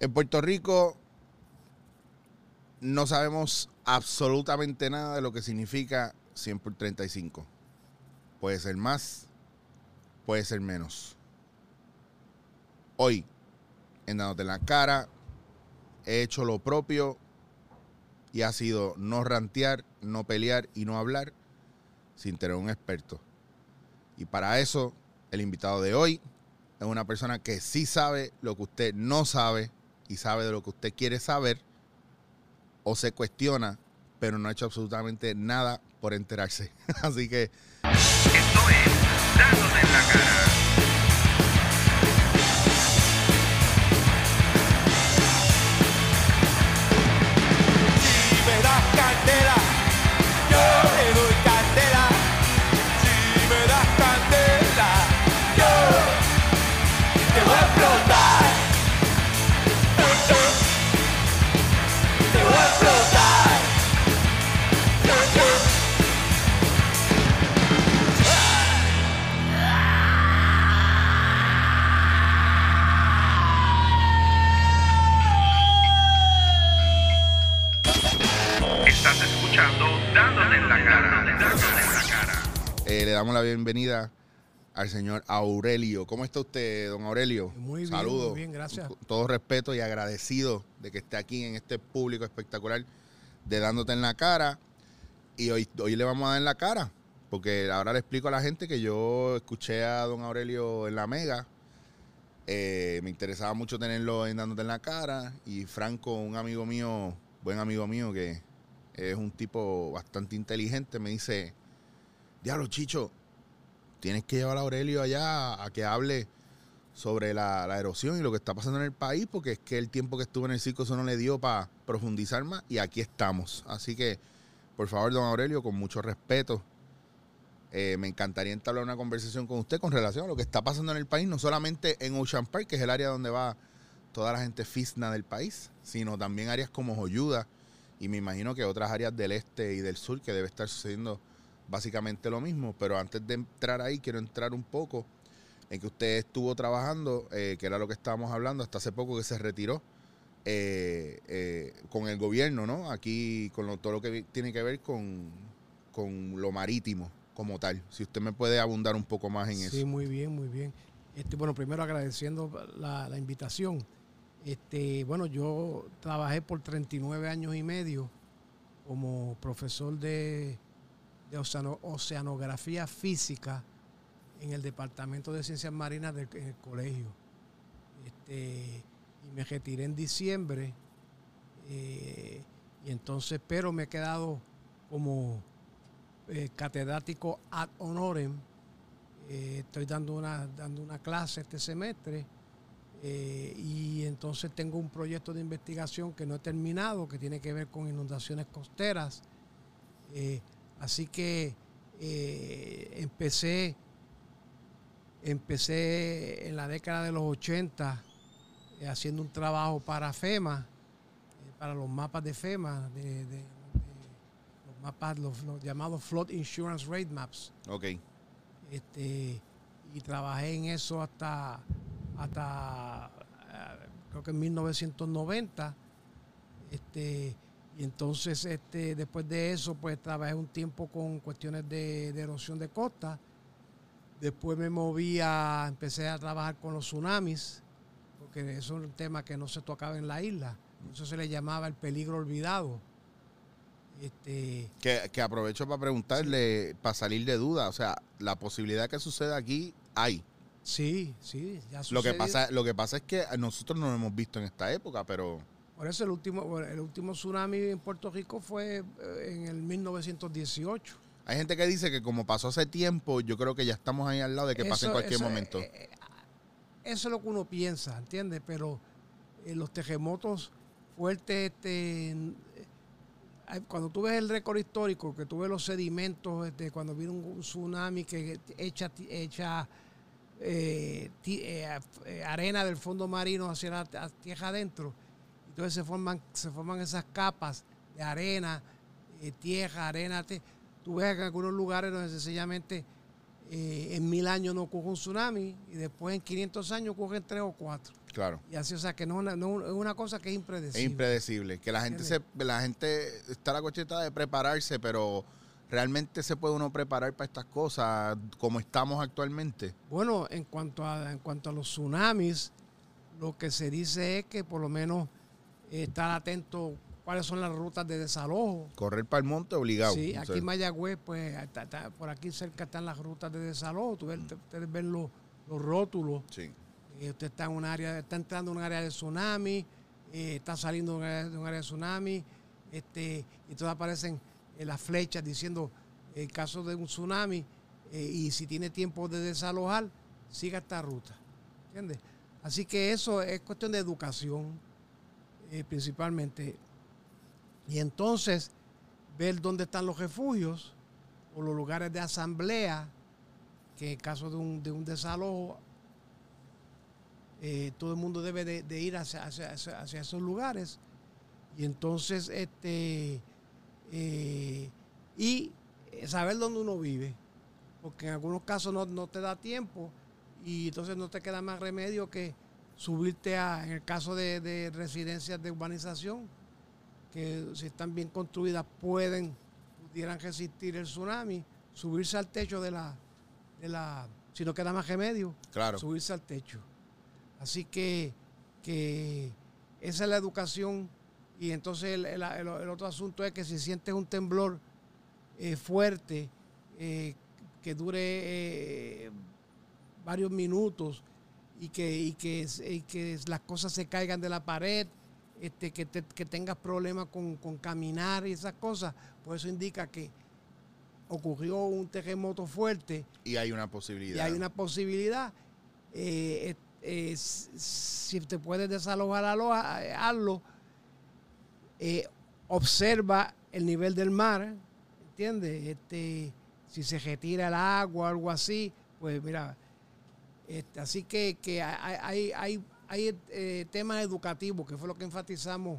En Puerto Rico no sabemos absolutamente nada de lo que significa 100 por 35. Puede ser más, puede ser menos. Hoy, en Dándote en la Cara, he hecho lo propio y ha sido no rantear, no pelear y no hablar sin tener un experto. Y para eso, el invitado de hoy es una persona que sí sabe lo que usted no sabe y sabe de lo que usted quiere saber o se cuestiona, pero no ha hecho absolutamente nada por enterarse. Así que... Esto es en la cara. Bienvenida al señor Aurelio. ¿Cómo está usted, don Aurelio? Muy bien, Saludos. muy bien, gracias. Todo respeto y agradecido de que esté aquí en este público espectacular de Dándote en la Cara. Y hoy, hoy le vamos a dar en la cara, porque ahora le explico a la gente que yo escuché a don Aurelio en la Mega. Eh, me interesaba mucho tenerlo en Dándote en la Cara. Y Franco, un amigo mío, buen amigo mío, que es un tipo bastante inteligente, me dice, diablo, Chicho, tienes que llevar a Aurelio allá a que hable sobre la, erosión y lo que está pasando en el país, porque es que el tiempo que estuvo en el circo eso no le dio para profundizar más y aquí estamos. Así que, por favor, don Aurelio, con mucho respeto, eh, me encantaría entablar una conversación con usted con relación a lo que está pasando en el país, no solamente en Ocean Park, que es el área donde va toda la gente fisna del país, sino también áreas como Joyuda y me imagino que otras áreas del este y del sur que debe estar sucediendo básicamente lo mismo. Pero antes de entrar ahí, quiero entrar un poco en que usted estuvo trabajando, eh, que era lo que estábamos hablando hasta hace poco que se retiró eh, eh, con el gobierno, ¿no? Aquí con lo- todo lo que tiene que ver con, con lo marítimo como tal. Si usted me puede abundar un poco más en Sí, eso. muy bien, muy bien. Este, bueno, primero agradeciendo la, la invitación. Este, bueno, yo trabajé por 39 años y medio como profesor de, de oceano- oceanografía física en el Departamento de Ciencias Marinas del en el colegio. Este, y me retiré en diciembre. eh, y entonces, pero me he quedado como eh, catedrático ad honorem. Eh, estoy dando una, dando una clase este semestre y entonces tengo un proyecto de investigación que no he terminado, que tiene que ver con inundaciones costeras. Así que eh, empecé, empecé en la década de los 80 eh, haciendo un trabajo para FEMA, eh, para los mapas de FEMA, de, de- de los mapas, los, los llamados Flood Insurance Rate Maps Ok. este y trabajé en eso hasta hasta creo que en 1990 este y entonces este después de eso pues trabajé un tiempo con cuestiones de, de erosión de costa después me moví a empecé a trabajar con los tsunamis porque eso es un tema que no se tocaba en la isla eso se le llamaba el peligro olvidado este Que, que aprovecho para preguntarle, para salir de duda, o sea, la posibilidad que suceda aquí hay. sí sí ya Lo que sucedió. pasa, lo que pasa es que nosotros no lo hemos visto en esta época, pero Por eso el último, el último tsunami en Puerto Rico fue eh, en el 1918. hay gente que dice que como pasó hace tiempo, yo creo que ya estamos ahí al lado de que pase en cualquier eso, momento. eh, eh, eso es lo que uno piensa, ¿entiendes? Pero eh, los terremotos fuertes, este, eh, cuando tú ves el récord histórico, que tú ves los sedimentos, este, cuando viene un, un tsunami que echa, echa eh, eh, eh, arena del fondo marino hacia la tierra adentro, entonces se forman, se forman esas capas de arena, eh, tierra, arena. te- tú ves en algunos lugares donde sencillamente eh, en mil años no ocurre un tsunami y después en 500 años ocurren tres o cuatro. Claro. Y así, o sea, que no, es una- no es una cosa que es Es impredecible. impredecible. Que la gente se, la gente está la cuestión de prepararse, pero realmente se puede uno preparar para estas cosas como estamos actualmente. Bueno, en cuanto a en cuanto a los tsunamis, lo que se dice es que por lo menos estar atento cuáles son las rutas de desalojo. Correr para el monte obligado. Sí, O aquí sea, en Mayagüez, pues está- está- por aquí cerca están las rutas de desalojo. Tú ves- ustedes ven los, los rótulos. sí. Eh, usted está en un área, está entrando en un área de tsunami, eh, está saliendo de un área, de un área de tsunami, este, y todas aparecen eh, las flechas diciendo el caso de un tsunami y si tiene tiempo de desalojar, siga esta ruta. ¿Entiendes? Así que eso es cuestión de educación, eh, principalmente. Y entonces, ver dónde están los refugios o los lugares de asamblea, que en caso de un, de un desalojo eh, todo el mundo debe de, ir hacia, hacia- hacia- hacia esos lugares. Y entonces, este, eh, y saber dónde uno vive. Porque en algunos casos no, no te da tiempo y entonces no te queda más remedio que subirte a, en el caso de, de residencias de urbanización, que si están bien construidas pueden, pudieran resistir el tsunami, subirse al techo de la, de la, si no queda más remedio, Claro. subirse al techo. Así que, que esa es la educación. Y entonces el, el- el- el otro asunto es que si sientes un temblor eh, fuerte, eh, que dure eh, varios minutos y que, y que, y que las cosas se caigan de la pared, este, que, te- que tengas problemas con, con caminar y esas cosas, pues eso indica que ocurrió un terremoto fuerte Y hay una posibilidad. y hay una posibilidad. eh, eh, eh, si te puedes desalojar, aloja- hazlo. Eh, observa el nivel del mar, ¿entiendes? Este, si se retira el agua o algo así, pues mira, este, así que, hay, eh, temas educativos, que fue lo que enfatizamos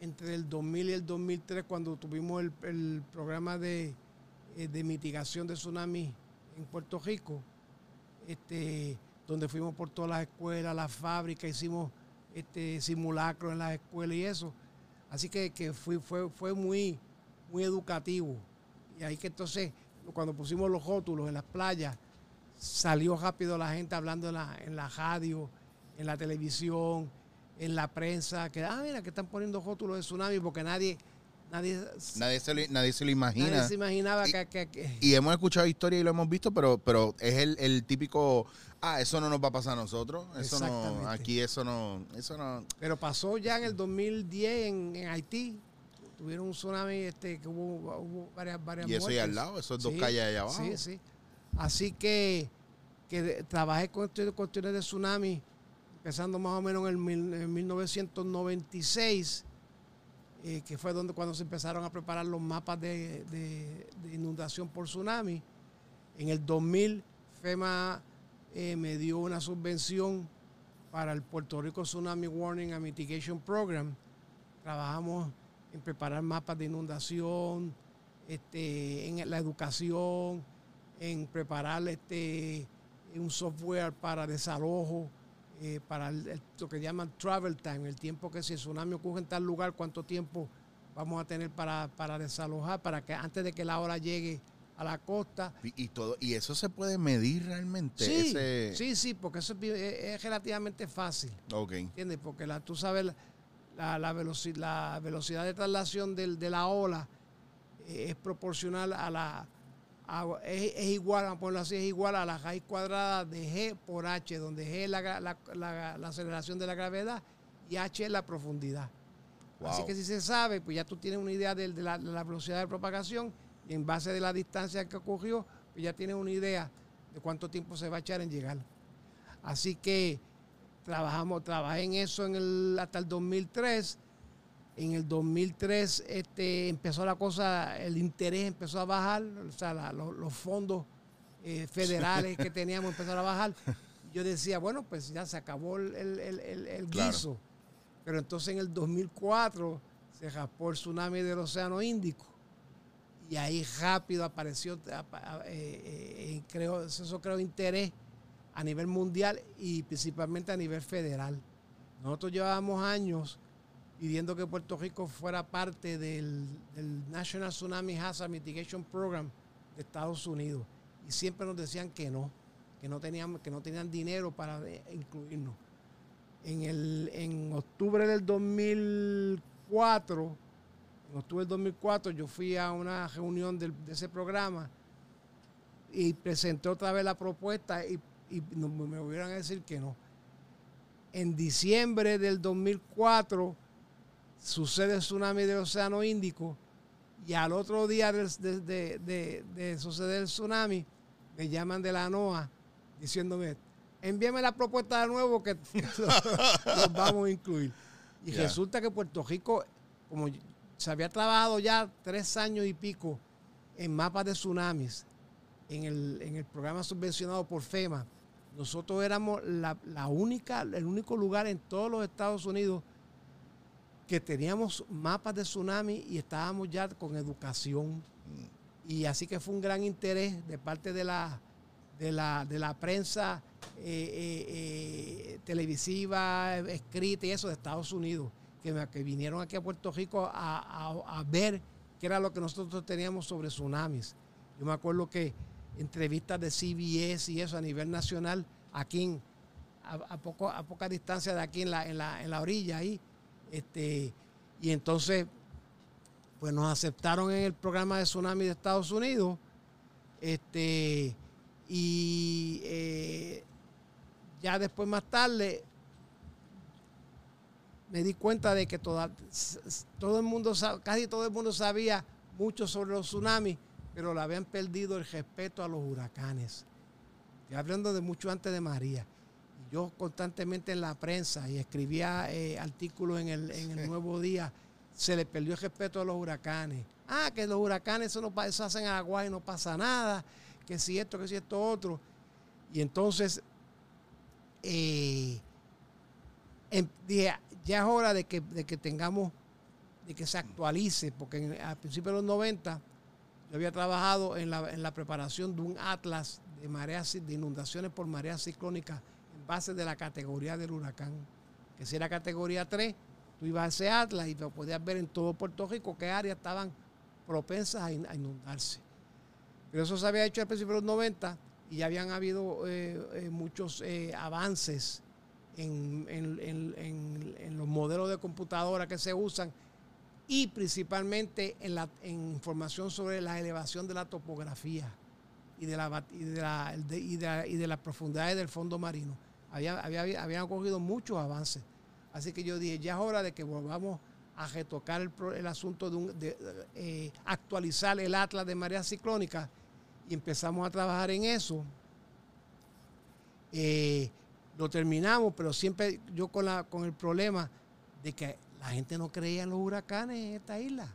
entre el 2000 y el 2003 cuando tuvimos el, programa de, eh, de mitigación de tsunami en Puerto Rico, este, donde fuimos por todas las escuelas, las fábricas, hicimos este simulacros en las escuelas y eso. Así que, fue, muy educativo. Y ahí que entonces, cuando pusimos los rótulos en las playas, salió rápido la gente hablando en la, en la radio, en la televisión, en la prensa, que, ah, mira, que están poniendo rótulos de tsunami porque nadie, nadie, Nadie se lo, nadie se lo imagina. nadie se imaginaba Y- que, que- que- Y hemos escuchado historias y lo hemos visto, pero, pero es el, el típico, ah, eso no nos va a pasar a nosotros. Eso no, aquí eso no, eso no. Pero pasó ya en el 2010 en, en Haití. Tuvieron un tsunami este, que hubo, hubo varias, varias Y eso ahí al lado, esos dos Sí, calles allá abajo. Sí, sí. Así que, que trabajé con cuestiones de tsunami, empezando más o menos en, el en 1996, eh, que fue donde cuando se empezaron a preparar los mapas de, de- de inundación por tsunami. En el 2000, FEMA eh, me dio una subvención para el Puerto Rico Tsunami Warning and Mitigation Program. Trabajamos en preparar mapas de inundación, este, en la educación, en preparar este, un software para desalojo, eh, para el- el- lo que llaman travel time, el tiempo que si el tsunami ocurre en tal lugar, cuánto tiempo vamos a tener para, para desalojar, para que antes de que la hora llegue a la costa. Y, y todo, y eso se puede medir realmente. Sí, ese- sí, sí, porque eso es, relativamente fácil. Ok. ¿Entiendes? Porque la, tú sabes, la, la, la veloci- la velocidad de traslación del- de la ola eh, es proporcional a la. A- es, es igual, vamos a ponerlo así, es igual a la raíz cuadrada de G por H, donde G es la, la- la- la aceleración de la gravedad y H es la profundidad. Así que si se sabe, pues ya tú tienes una idea de, de la, de la velocidad de propagación y en base de la distancia que ocurrió, pues ya tienes una idea de cuánto tiempo se va a echar en llegar. Así que trabajamos, trabajé en eso en el, hasta el 2003. En el 2003 este, empezó la cosa, el interés empezó a bajar, o sea, la- los fondos eh, federales que teníamos empezaron a bajar. Yo decía, bueno, pues ya se acabó el, el- el- el- Claro. guiso. Pero entonces en el 2004 se raspó el tsunami del Océano Índico. y ahí rápido apareció, eh, eh, creo, eso creo interés a nivel mundial y principalmente a nivel federal. Nosotros llevábamos años pidiendo que Puerto Rico fuera parte del, National Tsunami Hazard Mitigation Program de Estados Unidos y siempre nos decían que no, que no tenían, que no tenían dinero para eh, incluirnos. En, el, en octubre del 2004, en octubre del 2004 yo fui a una reunión de ese programa y presenté otra vez la propuesta y, y me volvieron a decir que no. En diciembre del 2004 sucede el tsunami del Océano Índico y al otro día de, de- de- de suceder el tsunami me llaman de la NOAA diciéndome envíame la propuesta de nuevo que los vamos a incluir. Y resulta que Puerto Rico, como se había trabajado ya tres años y pico en mapas de tsunamis, en el, en el programa subvencionado por FEMA, nosotros éramos la, la única, el único lugar en todos los Estados Unidos que teníamos mapas de tsunami y estábamos ya con educación. Y así que fue un gran interés de parte de la, de la, de la prensa eh, eh, eh, televisiva, escrita y eso de Estados Unidos, que, que vinieron aquí a Puerto Rico a, a- a ver qué era lo que nosotros teníamos sobre tsunamis. Yo me acuerdo que entrevistas de CBS y eso a nivel nacional, aquí en- a, a poco, a poca distancia de aquí en la, en la, en la orilla ahí, este, y entonces pues nos aceptaron en el programa de tsunami de Estados Unidos. Este, y eh, ya después más tarde me di cuenta de que todo el mundo, casi todo el mundo sabía mucho sobre los tsunamis, pero le habían perdido el respeto a los huracanes. Estoy hablando de mucho antes de María. Yo constantemente en la prensa y escribía eh, artículos en el, en el Nuevo Día, se le perdió el respeto a los huracanes. Ah, que los huracanes eso no eso hacen agua y no pasa nada, que si esto, que si esto otro. Y entonces eh, em- dije, ya es hora de que, de que tengamos, de que se actualice, porque en- al principio de los 90 yo había trabajado en la, en la preparación de un atlas de mareas, de inundaciones por mareas ciclónicas base de la categoría del huracán. Que si era categoría 3, tú ibas a ese atlas y lo podías ver en todo Puerto Rico qué áreas estaban propensas a, in- a inundarse. Pero eso se había hecho al principio de los 90 y ya habían habido eh, eh, muchos eh, avances en, en- en- en- los modelos de computadora que se usan y principalmente en, la, información sobre la elevación de la topografía y de la, y de la- y de las profundidades del fondo marino. Había, había, habían ocurrido muchos avances. Así que yo dije, ya es hora de que volvamos a retocar el, el asunto de, un- de, eh, actualizar el atlas de mareas ciclónicas y empezamos a trabajar en eso. Eh, lo terminamos, pero siempre yo con, la, con el problema de que la gente no creía en los huracanes en esta isla.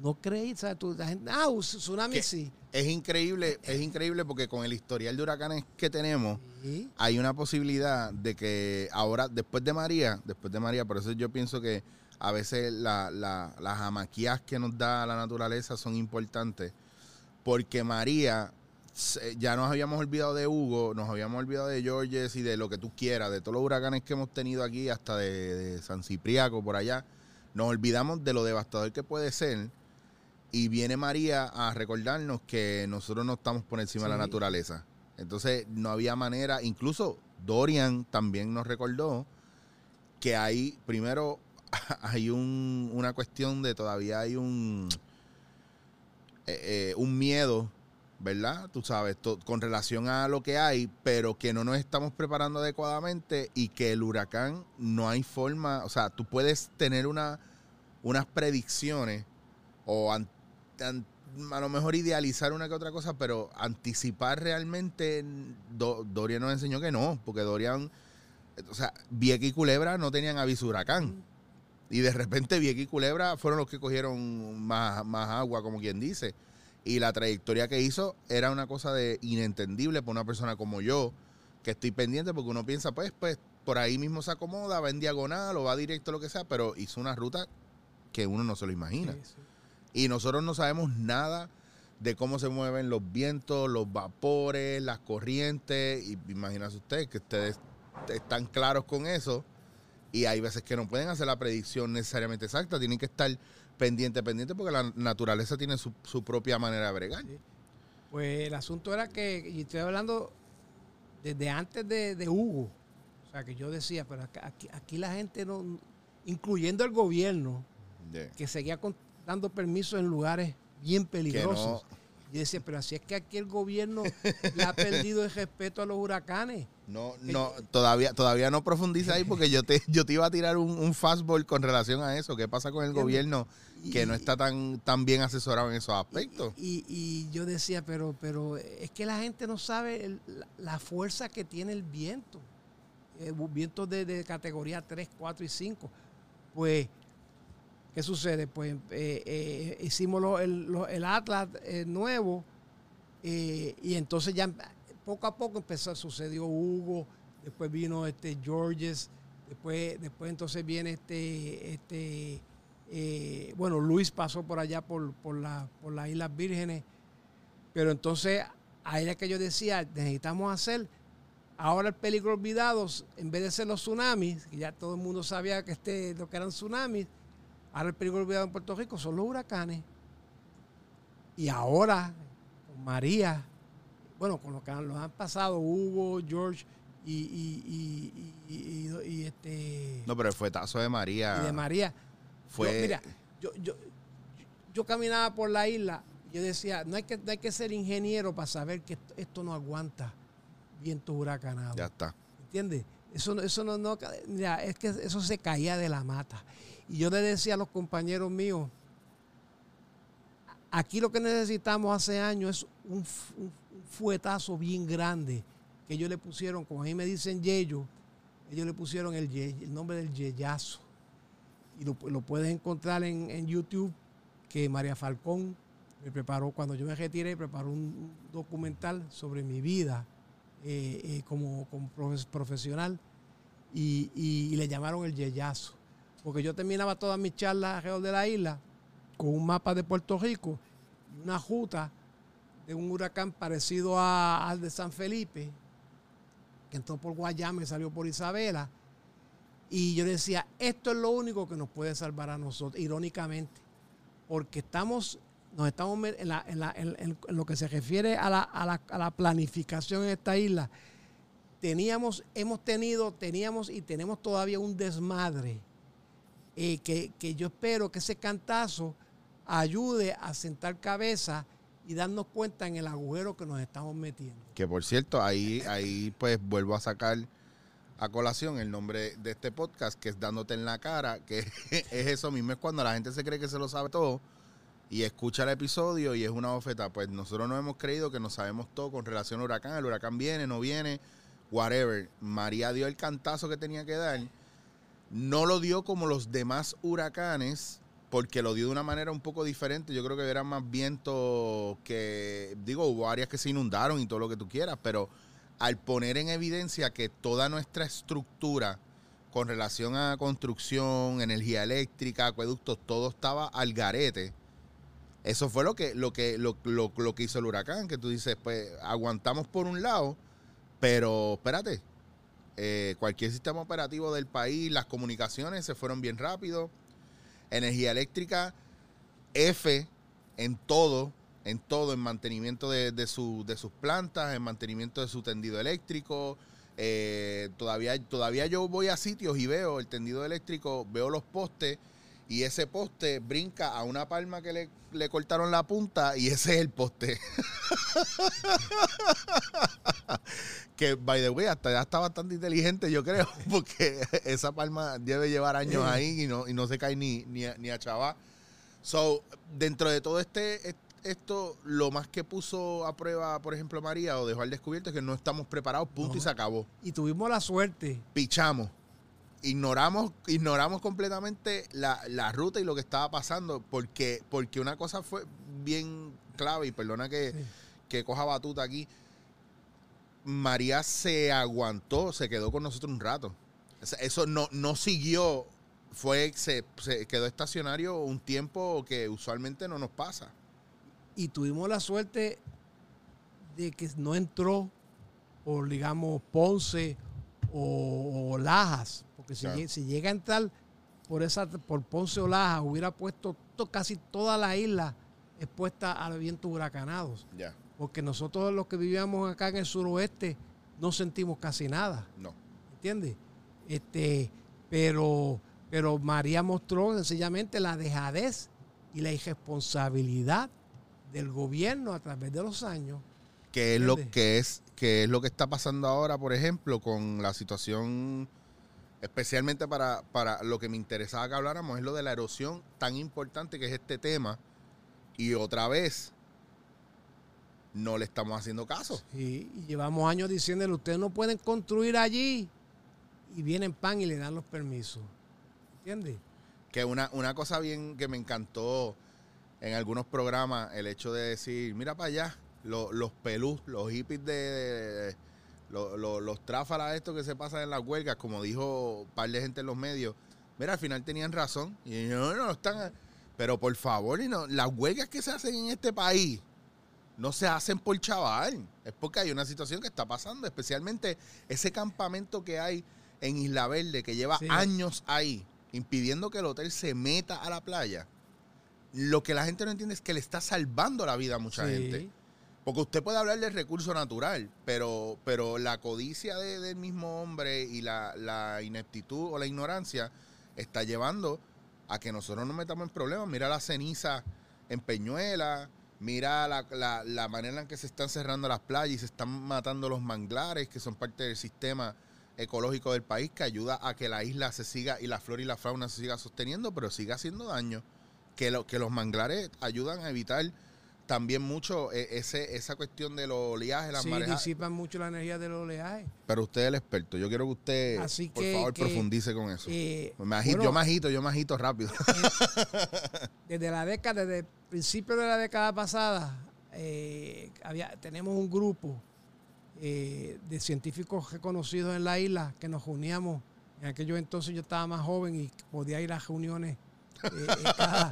No creía, ¿sabes? Tú, la gente, ah, un tsunami sí. Es increíble, es increíble porque con el historial de huracanes que tenemos, Sí. hay una posibilidad de que ahora, después de María, después de María, por eso yo pienso que a veces la- la- las amaquías que nos da la naturaleza son importantes, porque María, ya nos habíamos olvidado de Hugo, nos habíamos olvidado de Georges y de lo que tú quieras, de todos los huracanes que hemos tenido aquí, hasta de, de San Cipriaco, por allá, nos olvidamos de lo devastador que puede ser. Y viene María a recordarnos que nosotros no estamos por encima de la naturaleza. Entonces no había manera, incluso Dorian también nos recordó que hay, primero, hay un, una cuestión de todavía hay un, eh, eh, un miedo, ¿verdad? Tú sabes, to- con relación a lo que hay, pero que no nos estamos preparando adecuadamente y que el huracán no hay forma, o sea, tú puedes tener una, unas predicciones o a lo mejor idealizar una que otra cosa, pero anticipar realmente, Do- Dorian nos enseñó que no, porque Dorian, o sea, Vieques y Culebra no tenían aviso huracán. Y de repente Vieques y Culebra fueron los que cogieron más, más agua, como quien dice. Y la trayectoria que hizo era una cosa de inentendible para una persona como yo, que estoy pendiente porque uno piensa, pues, pues, por ahí mismo se acomoda, va en diagonal o va directo, lo que sea, pero hizo una ruta que uno no se lo imagina. Y nosotros no sabemos nada de cómo se mueven los vientos, los vapores, las corrientes. Y imagínese usted que ustedes están claros con eso. Y hay veces que no pueden hacer la predicción necesariamente exacta. Tienen que estar pendiente, pendiente, porque la naturaleza tiene su, su propia manera de bregar. Pues el asunto era que, y estoy hablando desde antes de, de Hugo, o sea, que yo decía, pero aquí, aquí la gente no, incluyendo el gobierno, Yeah. que seguía con- dando permisos en lugares bien peligrosos. no. Y decía, pero así es que aquí el gobierno le ha perdido el respeto a los huracanes. No, no, todavía, todavía no profundiza ahí porque yo te, yo te iba a tirar un, un fastball con relación a eso. ¿Qué pasa con el gobierno que no está tan, tan bien asesorado en esos aspectos? Y, y yo decía, pero, pero es que la gente no sabe el- la, la fuerza que tiene el viento. Eh, vientos de, de categoría 3, 4 y 5. Pues, ¿qué sucede? Pues eh, eh, hicimos el, el Atlas eh, nuevo y entonces ya poco a poco empezó, sucedió Hugo, después vino este Georges, después, después entonces viene este, este bueno, Luis pasó por allá por, por, la, por las Islas Vírgenes, pero entonces ahí era que yo decía, necesitamos hacer ahora el peligro olvidado, en vez de ser los tsunamis, que ya todo el mundo sabía que este, lo que eran tsunamis, ahora el peligro olvidado en Puerto Rico son los huracanes. Y ahora, con María, bueno, con lo que han, los han pasado, Hugo, George y, y, y, y- y- y este No, pero el fuetazo de María y de María. fue... Yo, mira, yo, yo, yo caminaba por la isla y yo decía, no hay que, no hay que ser ingeniero para saber que esto, esto no aguanta vientos huracanados. ya está. ¿Entiendes? Eso, no- eso no, no, mira, es que eso se caía de la mata. Y yo le decía a los compañeros míos, aquí lo que necesitamos hace años es un, fuetazo bien grande que ellos le pusieron, como a mí me dicen Yeyo, ellos le pusieron el, nombre del yeyazo. Y lo, puedes encontrar en, YouTube, que María Falcón me preparó, cuando yo me retiré, preparó un, documental sobre mi vida eh, eh, como, como profe- profesional y le llamaron el yeyazo. Porque yo terminaba todas mis charlas alrededor de la isla con un mapa de Puerto Rico y una ruta de un huracán parecido al de San Felipe, que entró por Guayama y salió por Isabela. Y yo decía, esto es lo único que nos puede salvar a nosotros, irónicamente, porque estamos, nos estamos en, lo que se refiere a la planificación en esta isla. Teníamos, hemos tenido, teníamos y tenemos todavía un desmadre eh, que, que yo espero que ese cantazo ayude a sentar cabeza y darnos cuenta en el agujero que nos estamos metiendo. Que por cierto, ahí, ahí pues vuelvo a sacar a colación el nombre de este podcast, que es Dándote en la cara, que es eso mismo, es cuando la gente se cree que se lo sabe todo y escucha el episodio y es una bofeta. Pues nosotros no hemos creído que nos sabemos todo con relación al huracán, el huracán viene, no viene, whatever. María dio el cantazo que tenía que dar. No lo dio como los demás huracanes, porque lo dio de una manera un poco diferente. Yo creo que era más viento que, digo, hubo áreas que se inundaron y todo lo que tú quieras, pero al poner en evidencia que toda nuestra estructura con relación a construcción, energía eléctrica, acueductos, todo estaba al garete. Eso fue lo que, lo que, lo, lo- lo que hizo el huracán, que tú dices, pues aguantamos por un lado, pero espérate, eh, cualquier sistema operativo del país, las comunicaciones se fueron bien rápido, energía eléctrica, F en todo, en todo, en mantenimiento de, de, su- de sus plantas, en mantenimiento de su tendido eléctrico. eh, todavía, todavía yo voy a sitios y veo el tendido eléctrico, veo los postes y ese poste brinca a una palma que le, le cortaron la punta y ese es el poste. que, by the way, hasta ya está bastante inteligente, yo creo, porque esa palma debe llevar años ahí y no, y no se cae ni, ni, a, ni a chaval. So, dentro de todo este, est- esto, lo más que puso a prueba, por ejemplo, María, o dejó al descubierto es que no estamos preparados, punto, y se acabó. Y tuvimos la suerte Pichamos. Ignoramos, ignoramos completamente la, la ruta y lo que estaba pasando, porque, porque una cosa fue bien clave, y perdona que, Sí. que coja batuta aquí. María se aguantó, se quedó con nosotros un rato. O Eso no, no siguió fue se, se quedó estacionario un tiempo que usualmente no nos pasa. y tuvimos la suerte de que no entró por, digamos, Ponce o, o Lajas, porque si, Claro. lle- si llega a entrar por esa por Ponce o Lajas, hubiera puesto to- casi toda la isla expuesta a los vientos huracanados, porque nosotros los que vivíamos acá en el suroeste no sentimos casi nada. no. ¿entiendes? Este, pero, pero María mostró sencillamente la dejadez y la irresponsabilidad del gobierno a través de los años. Que es lo que es, que es lo que está pasando ahora, por ejemplo, con la situación, especialmente para, para lo que me interesaba que habláramos, es lo de la erosión tan importante que es este tema. Y otra vez, no le estamos haciendo caso. Y, y llevamos años diciéndole, ustedes no pueden construir allí. Y vienen pan y le dan los permisos. ¿Entiendes? Que una, una cosa bien que me encantó en algunos programas, el hecho de decir, mira para allá, lo- los pelús, los hippies de, de- lo- lo- los tráfalas estos que se pasan en las huelgas, como dijo un par de gente en los medios, mira, al final tenían razón. Y no, no, están... Pero por favor, y no, las huelgas que se hacen en este país no se hacen por chaval. Es porque hay una situación que está pasando, especialmente ese campamento que hay en Isla Verde, que lleva Sí. años ahí, impidiendo que el hotel se meta a la playa. Lo que la gente no entiende es que le está salvando la vida a mucha Sí. gente. Porque usted puede hablar del recurso natural, pero, pero la codicia de- del mismo hombre y la, ineptitud o la ignorancia está llevando a que nosotros nos metamos en problemas. Mira la ceniza en Peñuela, mira la, la- la manera en que se están cerrando las playas y se están matando los manglares, que son parte del sistema ecológico del país, que ayuda a que la isla se siga y la flora y la fauna se siga sosteniendo, pero siga haciendo daño. Que, lo, que los manglares ayudan a evitar también mucho eh, ese, esa cuestión de los oleajes, las Sí, marejas. disipan mucho la energía del oleaje. Pero usted es el experto. Yo quiero que usted, Así por que- favor, que, profundice con eso. Eh, Me agito- bueno, yo me agito, yo me agito rápido. desde la década, desde el principio de la década pasada, eh, había, tenemos un grupo eh, de científicos reconocidos en la isla que nos reuníamos. En aquellos entonces yo estaba más joven y podía ir a reuniones eh, eh, cada,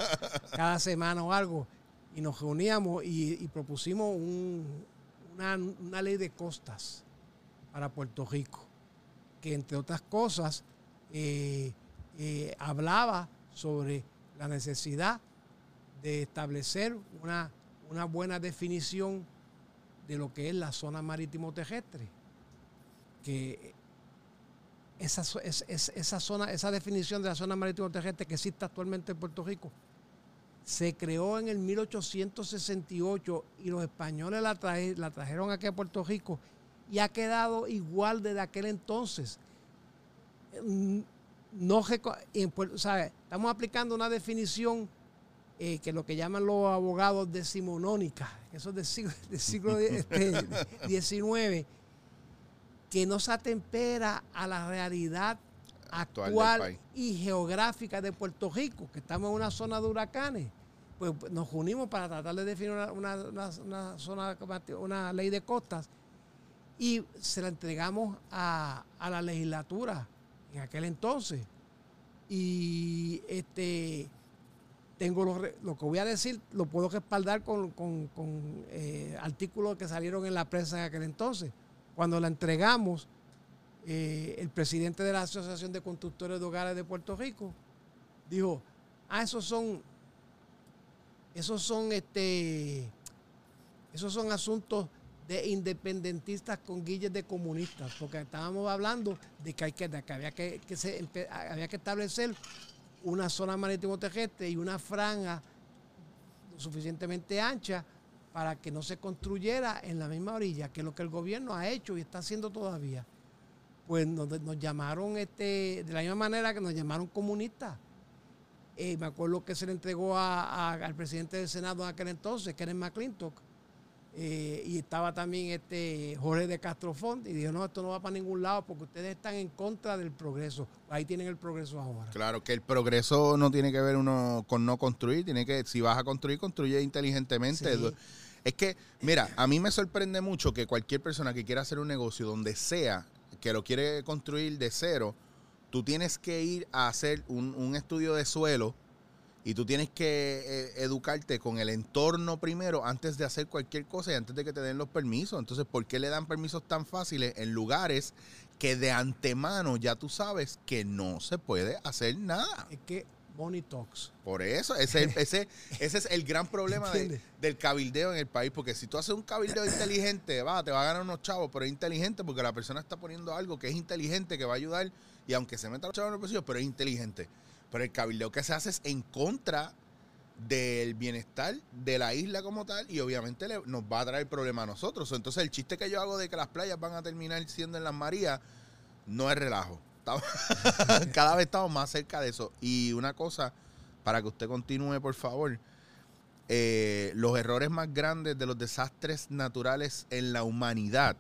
cada semana o algo. Y nos reuníamos y, propusimos un- una, ley de costas para Puerto Rico, que entre otras cosas eh, eh, hablaba sobre la necesidad de establecer una, una buena definición de lo que es la zona marítimo terrestre. Que esa, esa zona, esa definición de la zona marítimo terrestre que existe actualmente en Puerto Rico, se creó en el 1868 y los españoles la, traje- la trajeron aquí a Puerto Rico y ha quedado igual desde aquel entonces. Mm, No. Estamos aplicando una definición eh, que lo que llaman los abogados decimonónica, eso es del siglo, del siglo este, XIX, que no se atempera a la realidad Actual y geográfica de Puerto Rico, que estamos en una zona de huracanes. Pues nos unimos para tratar de definir una, una- una- una zona, una ley de costas y se la entregamos a, a la legislatura en aquel entonces. Y este tengo re- lo que voy a decir, lo puedo respaldar con, con- con, eh, artículos que salieron en la prensa en aquel entonces. Cuando la entregamos, eh, el presidente de la Asociación de Constructores de Hogares de Puerto Rico dijo, ah, esos son, esos son este, esos son asuntos de independentistas con guilles de comunistas, porque estábamos hablando de que, que, había que, que se había que establecer una zona marítimo terrestre y una franja suficientemente ancha para que no se construyera en la misma orilla, que es lo que el gobierno ha hecho y está haciendo todavía. Pues nos, nos llamaron, este, de la misma manera que nos llamaron comunistas. Eh, me acuerdo que se le entregó a- a- al presidente del Senado en aquel entonces, Kenneth McClintock, eh, y estaba también este Jorge de Castrofont, y dijo, no, esto no va para ningún lado porque ustedes están en contra del progreso. Ahí tienen el progreso ahora. Claro que el progreso no tiene que ver uno con no construir, tiene que, si vas a construir, construye inteligentemente. Sí. Es que, mira, a mí me sorprende mucho que cualquier persona que quiera hacer un negocio donde sea, que lo quiere construir de cero, tú tienes que ir a hacer un, un estudio de suelo y tú tienes que eh, educarte con el entorno primero antes de hacer cualquier cosa y antes de que te den los permisos. Entonces, ¿por qué le dan permisos tan fáciles en lugares que de antemano ya tú sabes que no se puede hacer nada? Es que Money Talks. Por eso, ese, es el- ese, ese es el gran problema de- del cabildeo en el país. Porque si tú haces un cabildeo inteligente, va, te va a ganar unos chavos, pero es inteligente porque la persona está poniendo algo que es inteligente, que va a ayudar, y aunque se meta los chavos en los bolsillos, pero es inteligente. Pero el cabildeo que se hace es en contra del bienestar de la isla como tal y obviamente le- nos va a traer problema a nosotros. Entonces el chiste que yo hago de que las playas van a terminar siendo en las Marías no es relajo. Cada vez estamos más cerca de eso. Y una cosa, para que usted continúe, por favor, eh, los errores más grandes de los desastres naturales en la humanidad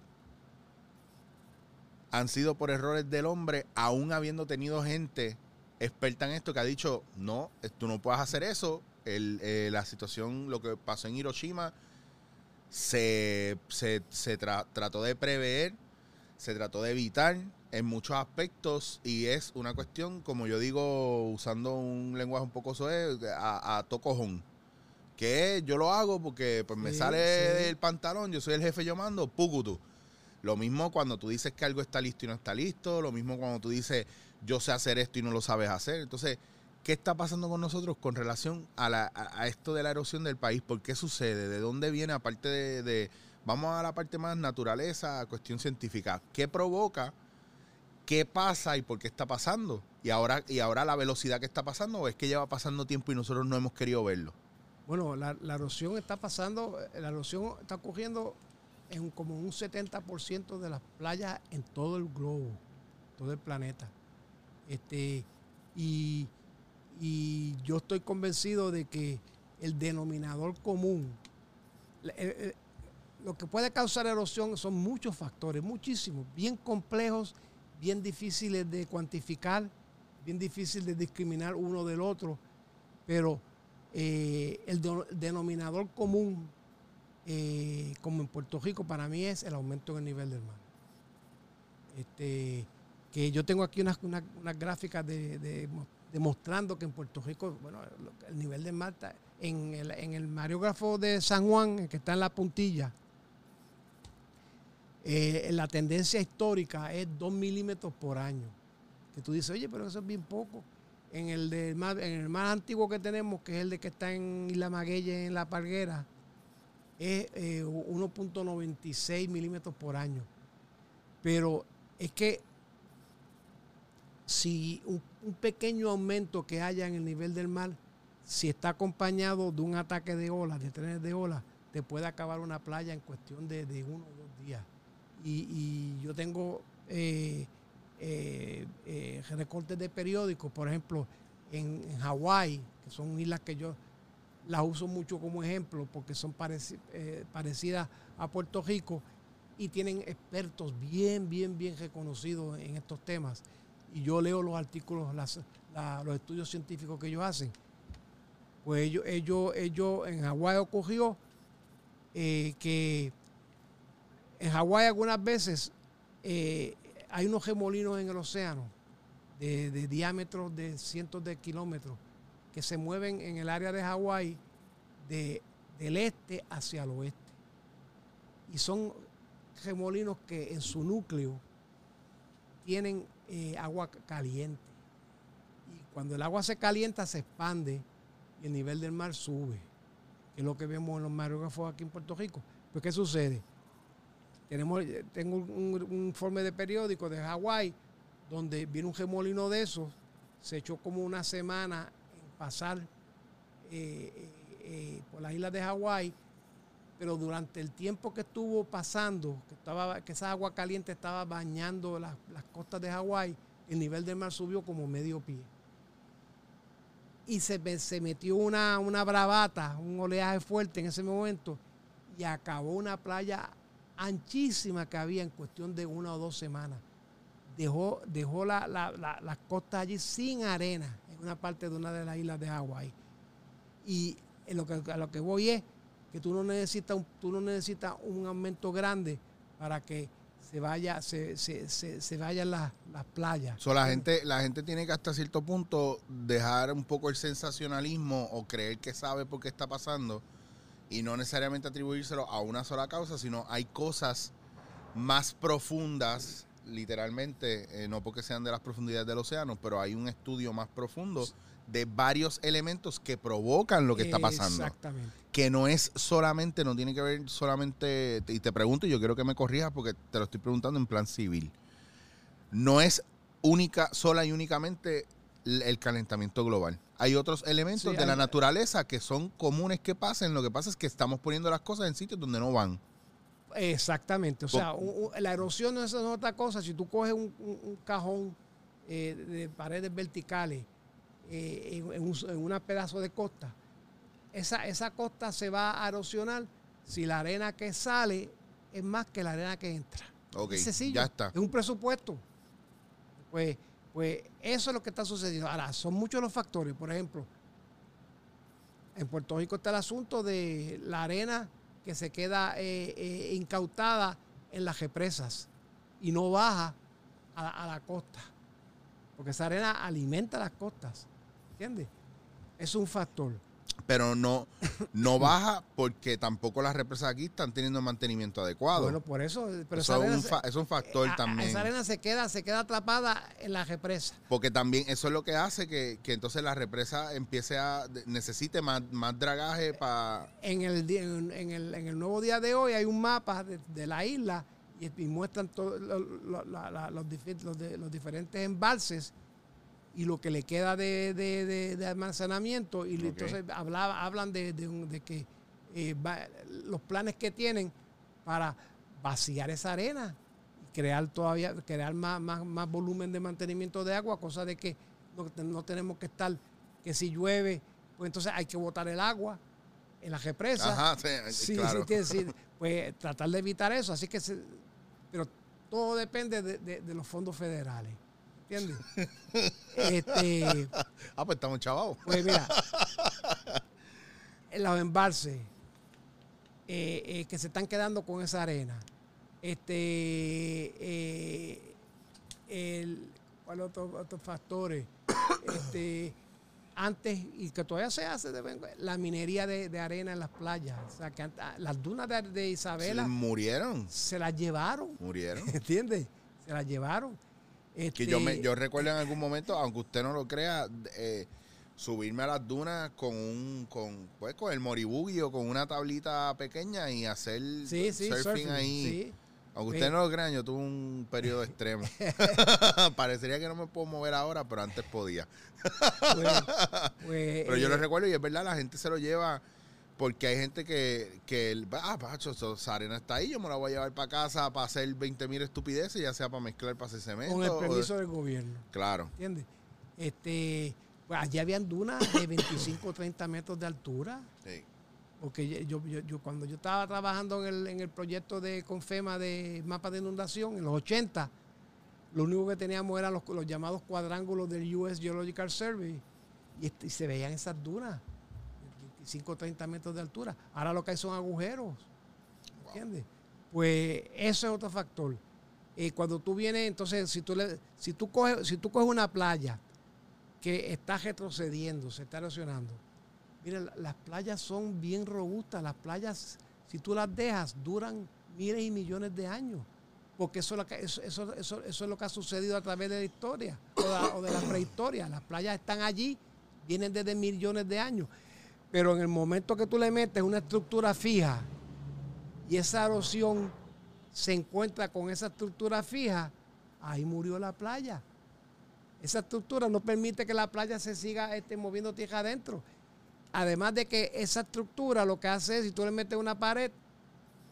han sido por errores del hombre, aún habiendo tenido gente experta en esto que ha dicho, no, tú no puedes hacer eso. El, eh, la situación, lo que pasó en Hiroshima, se, se- se tra- trató de prever, se trató de evitar en muchos aspectos y es una cuestión, como yo digo, usando un lenguaje un poco soez, a, a tocojón. Que yo lo hago porque pues, me sale sí. del pantalón, yo soy el jefe, yo mando, pucutu. Lo mismo cuando tú dices que algo está listo y no está listo, lo mismo cuando tú dices yo sé hacer esto y no lo sabes hacer. Entonces, ¿qué está pasando con nosotros con relación a, la- a- a esto de la erosión del país? ¿Por qué sucede? ¿De dónde viene? Aparte de, de- vamos a la parte más naturaleza, cuestión científica. ¿Qué provoca? ¿Qué pasa y por qué está pasando? Y ahora, y ahora la velocidad que está pasando, o es que lleva pasando tiempo y nosotros no hemos querido verlo. Bueno, la, erosión está pasando, la erosión está ocurriendo en como un 70% de las playas en todo el globo, todo el planeta. Este, y, y yo estoy convencido de que el denominador común, eh, eh, lo que puede causar erosión son muchos factores, muchísimos, bien complejos, bien difíciles de cuantificar, bien difícil de discriminar uno del otro, pero eh, el do- denominador común, eh, como en Puerto Rico, para mí es el aumento en el nivel del mar. Este, que yo tengo aquí unas, unas, gráficas de, de mo- demostrando que en Puerto Rico, bueno, el nivel del mar está, en el, en el mareógrafo de San Juan, que está en la puntilla, eh, la tendencia histórica es 2 milímetros por año. Que tú dices, oye, pero eso es bien poco. En el, de más, en el más antiguo que tenemos, que es el de que está en Isla Maguelle, en La Parguera, es eh, 1.96 milímetros por año. Pero es que si un, pequeño aumento que haya en el nivel del mar, si está acompañado de un ataque de olas, de trenes de olas, te puede acabar una playa en cuestión de, de uno o dos días. Y, yo tengo eh, eh, eh, recortes de periódicos, por ejemplo, en, Hawái, que son islas que yo las uso mucho como ejemplo porque son pareci- parecidas a Puerto Rico y tienen expertos bien, bien, bien reconocidos en estos temas. Y yo leo los artículos, las- la- los estudios científicos que ellos hacen. Pues ellos, ellos, ellos en Hawái ocurrió que en Hawái algunas veces eh, hay unos remolinos en el océano de, de diámetros de cientos de kilómetros que se mueven en el área de Hawái de, del este hacia el oeste. Y son remolinos que en su núcleo tienen eh, agua caliente. Y cuando el agua se calienta se expande y el nivel del mar sube. Que es lo que vemos en los mareógrafos aquí en Puerto Rico. Pues ¿qué sucede? Tenemos, eh, tengo un, informe de periódico de Hawái donde viene un remolino de esos, se echó como una semana en pasar eh, eh, por las islas de Hawái, pero durante el tiempo que estuvo pasando, que, estaba, que esa agua caliente estaba bañando las, las costas de Hawái, el nivel del mar subió como medio pie. Y se, se metió una, una bravata, un oleaje fuerte en ese momento, y acabó una playa anchísima que había en cuestión de una o dos semanas. Dejó, dejó la- la- la- las costas allí sin arena, en una parte de una de las islas de Hawái. Y en lo que, a lo que voy es que tú no necesitas un, tú no necesitas un aumento grande para que se vaya, se, se, se, vayan las, playas. La, gente, la gente tiene que hasta cierto punto dejar un poco el sensacionalismo o creer que sabe por qué está pasando y no necesariamente atribuírselo a una sola causa, sino hay cosas más profundas, literalmente, eh, no porque sean de las profundidades del océano, pero hay un estudio más profundo de varios elementos que provocan lo que está pasando. Exactamente. Que no es solamente, no tiene que ver solamente, y te pregunto, y yo quiero que me corrijas porque te lo estoy preguntando en plan civil. No es única, sola y únicamente el calentamiento global. Hay otros elementos Sí, de la naturaleza que son comunes que pasen. Lo que pasa es que estamos poniendo las cosas en sitios donde no van. Exactamente. O sea, la erosión no es otra cosa. Si tú coges un, un- un cajón eh, de paredes verticales eh, en, en un, en una pedazo de costa, esa, esa costa se va a erosionar si la arena que sale es más que la arena que entra. Ok, es sencillo. ya está. Es un presupuesto. Pues, pues eso es lo que está sucediendo. Ahora, son muchos los factores. Por ejemplo, en Puerto Rico está el asunto de la arena que se queda eh, eh, incautada en las represas y no baja a, a la costa. Porque esa arena alimenta las costas. ¿Entiendes? Es un factor. Pero no, no baja porque tampoco las represas aquí están teniendo mantenimiento adecuado. Bueno, por eso. Pero esa eso es un, se- es un factor a- también. Esa arena se queda, se queda atrapada en la represa. Porque también eso es lo que hace que, que entonces la represa empiece a necesite más, más dragaje para En el, en, en el, en el nuevo día de hoy hay un mapa de, de la isla y, y muestran todo lo- lo- la- la- los, los de- los diferentes embalses y lo que le queda de, de- de- de almacenamiento. Y entonces hablaba, hablan de, de que eh, va- los planes que tienen para vaciar esa arena y crear todavía, crear más, más, más volumen de mantenimiento de agua, cosa de que no, no tenemos que estar, que si llueve, pues entonces hay que botar el agua en la represa. Ajá, sí, Sí, claro. sí, pues tratar de evitar eso. Así que, se- pero todo depende de, de- de los fondos federales. ¿Entiendes? este, Ah, pues estamos chavados. pues mira, los embalses eh, eh, que se están quedando con esa arena. Este, eh, el, ¿cuáles otros, otros factores? Este, antes, y que todavía se hace, de la minería de, de arena en las playas. O sea, que ant- las dunas de, de Isabela Murieron, se las llevaron. murieron. ¿Entiendes? Se las llevaron. Que yo, me, Este, yo recuerdo en algún momento, aunque usted no lo crea, eh, subirme a las dunas con un con pues con el moribugi o con una tablita pequeña y hacer sí, sí, surfing, surfing, ahí. sí. Aunque Sí. ustedes no lo crean, yo tuve un periodo extremo. Parecería que no me puedo mover ahora, pero antes podía. Pues, pues, Pero yo lo eh, recuerdo y es verdad, la gente se lo lleva porque hay gente que, que el- ah, pacho, esa arena está ahí, yo me la voy a llevar para casa para hacer 20 mil estupideces, ya sea para mezclar, para hacer cemento. con el o permiso del gobierno. Claro. ¿Entiendes? Este, pues allí habían dunas de 25 o 30 metros de altura. Sí. Porque yo, yo, yo- cuando yo estaba trabajando en el, en el proyecto de Confema de mapa de inundación en los 80, lo único que teníamos eran los, los llamados cuadrángulos del US Geological Survey y, este- y se veían esas dunas 25 o 30 metros de altura. Ahora lo que hay son agujeros. ¿Entiendes? Pues eso es otro factor. Eh, cuando tú vienes, entonces, si tú, le, si, tú coges, si tú coges una playa que está retrocediendo, se está erosionando, mira, la- las playas son bien robustas. Las playas, si tú las dejas, duran miles y millones de años. Porque eso, es lo que- eso, eso- eso- eso es lo que ha sucedido a través de la historia o de, la- o de la prehistoria. Las playas están allí, vienen desde millones de años. Pero en el momento que tú le metes una estructura fija y esa erosión se encuentra con esa estructura fija, ahí murió la playa. Esa estructura no permite que la playa se siga este, moviendo tierra adentro. Además de que esa estructura lo que hace es, si tú le metes una pared,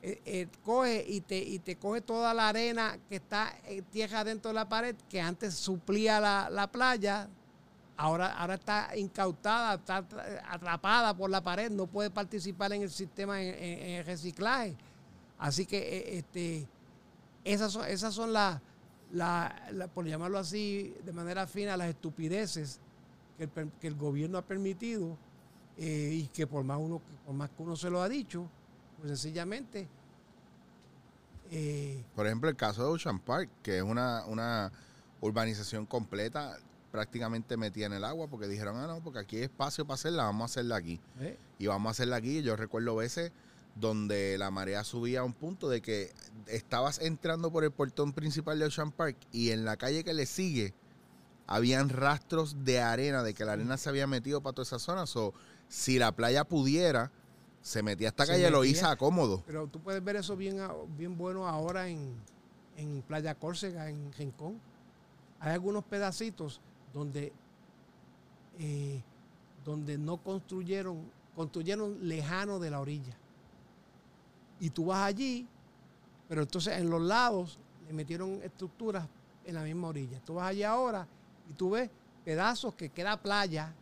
eh, eh, coge y te, y te coge toda la arena que está en tierra dentro de la pared, que antes suplía la, la playa, ahora, ahora está incautada, está atra- atrapada por la pared, no puede participar en el sistema en, reciclaje. Así que eh, este, esas son, esas son las, la- por llamarlo así de manera fina, las estupideces que el, per- que el gobierno ha permitido eh, y que por más, uno, por más que uno se lo ha dicho, pues sencillamente eh, Por ejemplo, el caso de Ocean Park, que es una, una urbanización completa, prácticamente metida en el agua, porque dijeron, ah, no, porque aquí hay espacio para hacerla, vamos a hacerla aquí. eh, Y vamos a hacerla aquí. Yo recuerdo veces donde la marea subía a un punto de que estabas entrando por el portón principal de Ocean Park y en la calle que le sigue habían rastros de arena, de que la arena se había metido para toda esa zona. So, si la playa pudiera, se metía a esta Se calle metía. Loíza cómodo. pero tú puedes ver eso bien, a- bien bueno ahora en, en Playa Córcega, en Rincón. Hay algunos pedacitos donde, eh, donde no construyeron, construyeron lejano de la orilla. Y tú vas allí, pero entonces en los lados le metieron estructuras en la misma orilla. Tú vas allí ahora y tú ves pedazos que queda playa,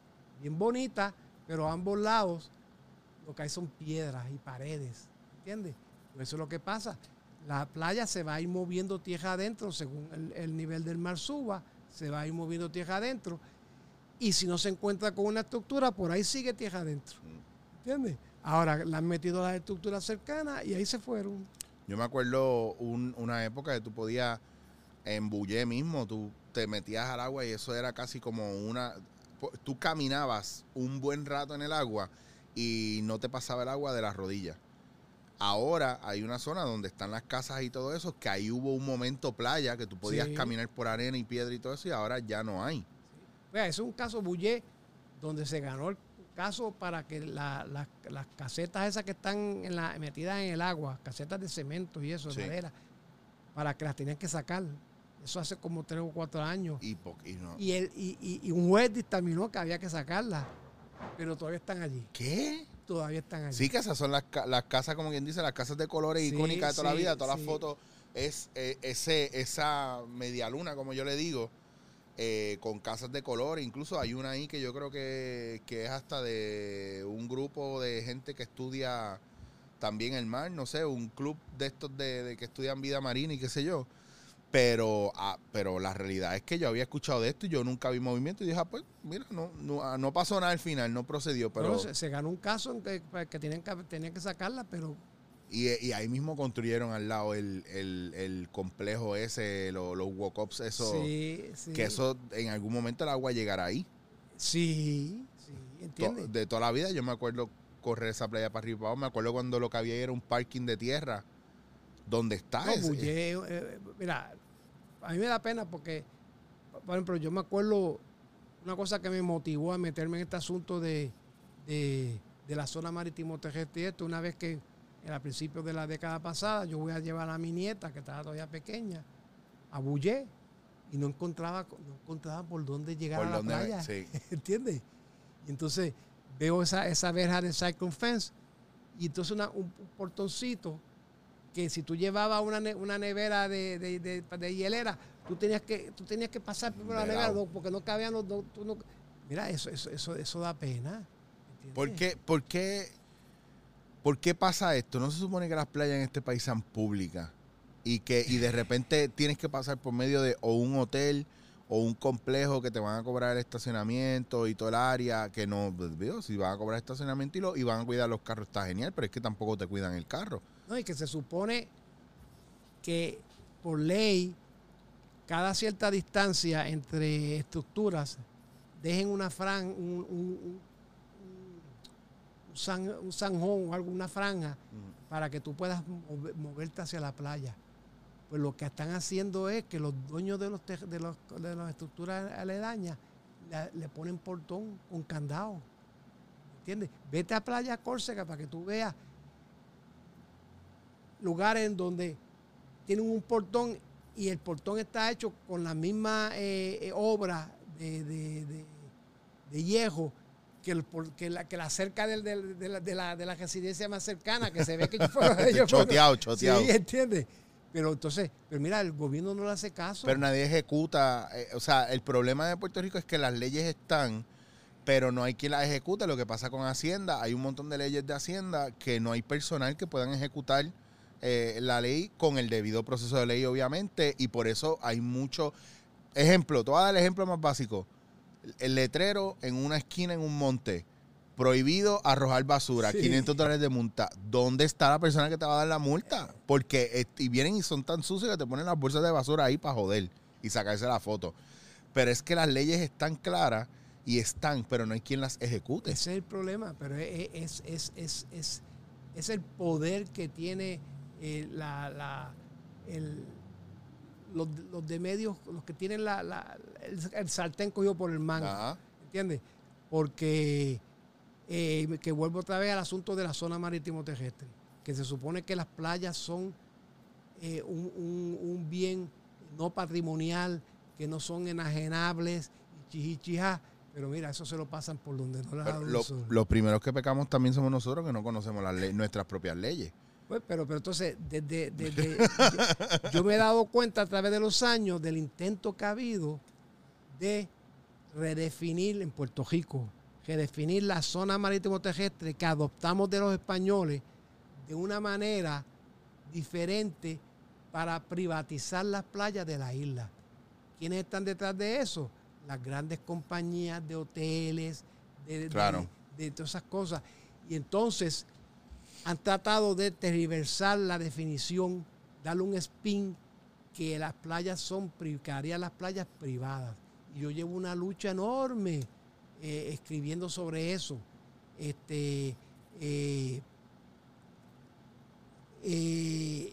bien bonita, pero a ambos lados lo que hay son piedras y paredes. ¿Entiendes? Pues eso es lo que pasa. La playa se va a ir moviendo tierra adentro según el, el nivel del mar suba, se va a ir moviendo tierra adentro. Y si no se encuentra con una estructura, por ahí sigue tierra adentro. ¿Entiendes? Ahora le han metido las estructuras cercanas y ahí se fueron. Yo me acuerdo un- una época que tú podías, en Bullé mismo, tú te metías al agua y eso era casi como una... Tú caminabas un buen rato en el agua y no te pasaba el agua de las rodillas. Ahora hay una zona donde están las casas y todo eso, que ahí hubo un momento playa, que tú podías Sí. caminar por arena y piedra y todo eso, y ahora ya no hay. Vea, ese es un caso Bullé donde se ganó el caso para que la- las- las casetas esas que están en la, metidas en el agua, casetas de cemento y eso, Sí. de madera, para que las tenían que sacar. Eso hace como tres o cuatro años. Y, y no. Y, el, y, y- y un juez dictaminó que había que sacarlas, pero todavía están allí. ¿Qué? Todavía están allí. Sí, que esas son las, las casas, como quien dice, las casas de colores Sí, icónicas de toda la vida. Todas sí. las fotos es eh, ese, esa media luna, como yo le digo, eh, con casas de colores. Incluso hay una ahí que yo creo que, que es hasta de un grupo de gente que estudia también el mar, no sé, un club de estos de, de que estudian vida marina y qué sé yo. Pero, ah, pero la realidad es que yo había escuchado de esto y yo nunca vi movimiento y dije, ah, pues mira, no, no, ah, no pasó nada al final, no procedió, pero... Bueno, se, se ganó un caso en que, pues, que, tenían que tenían que sacarla, pero Y, y ahí mismo construyeron al lado el, el, el complejo ese, lo- los walk-ups, eso, sí, sí. que eso en algún momento el agua llegará ahí. Sí, sí, To- ¿entiendes? de toda la vida yo me acuerdo correr esa playa para arriba. Me acuerdo cuando lo que había era un parking de tierra donde está No, ese- eh, mira, a mí me da pena porque, por ejemplo, yo me acuerdo una cosa que me motivó a meterme en este asunto de, de, de la zona marítimo terrestre y esto, una vez que en a principios de la década pasada yo voy a llevar a mi nieta, que estaba todavía pequeña, a Bullé y no encontraba, no encontraba por dónde llegar por a la donde- playa. sí. ¿Entiendes? Y entonces veo esa, esa verja de Cyclone Fence y entonces una- un, un portoncito que si tú llevabas una, ne- una nevera de, de, de- de hielera, tú tenías que, tú tenías que pasar por la nevera no, porque no cabían los dos. no- mira, eso, eso, eso, eso da pena. ¿Por qué, por, qué, ¿Por qué pasa esto? ¿No se supone que las playas en este país sean públicas? Y que y de repente tienes que pasar por medio de o un hotel o un complejo que te van a cobrar el estacionamiento y todo el área, que no, pues, si van a cobrar estacionamiento y, lo, y van a cuidar los carros, está genial, pero es que tampoco te cuidan el carro. No, y que se supone que por ley, cada cierta distancia entre estructuras, dejen una fran, un, un, un- un san- un zanjón o alguna franja para que tú puedas move- moverte hacia la playa. Pues lo que están haciendo es que los dueños de los de, los, de las estructuras aledañas la- le ponen portón con candado. ¿Entiendes? Vete a Playa Córcega para que tú veas lugares en donde tienen un portón y el portón está hecho con la misma eh, eh, obra de, de, de- de que, el, por- que, la, que la cerca del- del- de, la, de, la, de la residencia más cercana, que se ve que fueron- ellos choteado, choteado. Sí, ¿entiendes? Pero entonces, pero mira, el gobierno no le hace caso. Pero nadie ejecuta. eh, o sea, el problema de Puerto Rico es que las leyes están, pero no hay quien las ejecute. Lo que pasa con Hacienda, hay un montón de leyes de Hacienda que no hay personal que puedan ejecutar eh, la ley con el debido proceso de ley, obviamente, y por eso hay mucho. Ejemplo, te voy a dar el ejemplo más básico. El letrero en una esquina en un monte. prohibido arrojar basura, Sí. 500 dólares de multa. ¿Dónde está la persona que te va a dar la multa? Porque eh, y vienen y son tan sucios que te ponen las bolsas de basura ahí para joder y sacarse la foto. Pero es que las leyes están claras y están, pero no hay quien las ejecute. Ese es el problema, pero es, es, es, es, es- es el poder que tiene eh, la, la- el- los, los de medios, los que tienen la, la- el, el sartén cogido por el mango. Ajá. ¿Entiendes? Porque, eh, que vuelvo otra vez al asunto de la zona marítimo terrestre, que se supone que las playas son eh, un, un- un bien no patrimonial, que no son enajenables, y chijichija, pero mira, eso se lo pasan por donde no el lo- los primeros que pecamos también somos nosotros que no conocemos las nuestras propias leyes. Pues, pero, pero entonces, desde, desde- yo, yo me he dado cuenta a través de los años del intento que ha habido de redefinir en Puerto Rico, redefinir la zona marítimo terrestre que adoptamos de los españoles de una manera diferente para privatizar las playas de la isla. ¿Quiénes están detrás de eso? Las grandes compañías de hoteles, de, de- Claro. de todas esas cosas. Y entonces han tratado de tergiversar la definición, darle un spin que las playas son, que las playas privadas. Y yo llevo una lucha enorme eh, escribiendo sobre eso. Este, eh, eh,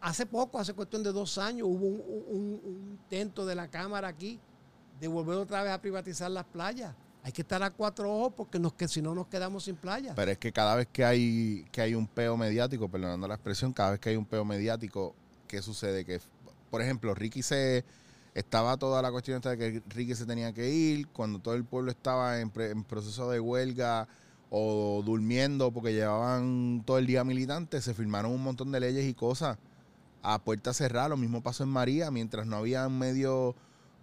hace poco, hace cuestión de dos años, hubo un intento de la Cámara aquí de volver otra vez a privatizar las playas. Hay que estar a cuatro ojos porque nos, que si no nos quedamos sin playa. Pero es que cada vez que hay, que hay un peo mediático, perdonando la expresión, cada vez que hay un peo mediático, ¿qué sucede? Que, por ejemplo, Ricky se... Estaba toda la cuestión de que Ricky se tenía que ir, cuando todo el pueblo estaba en, pre- en proceso de huelga o durmiendo porque llevaban todo el día militantes, se firmaron un montón de leyes y cosas a puerta cerrada. Lo mismo pasó en María, mientras no había medios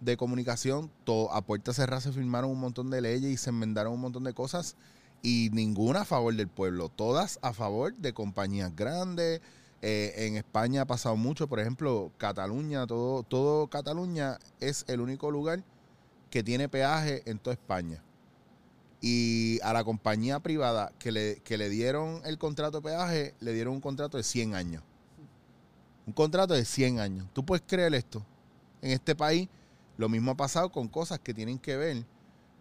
de comunicación, to- a puerta cerrada se firmaron un montón de leyes y se enmendaron un montón de cosas y ninguna a favor del pueblo, todas a favor de compañías grandes. Eh, en España ha pasado mucho, por ejemplo, Cataluña, todo, todo Cataluña es el único lugar que tiene peaje en toda España. Y a la compañía privada que le, que le dieron el contrato de peaje, le dieron un contrato de 100 años. Un contrato de 100 años. ¿Tú puedes creer esto? En este país, lo mismo ha pasado con cosas que tienen que ver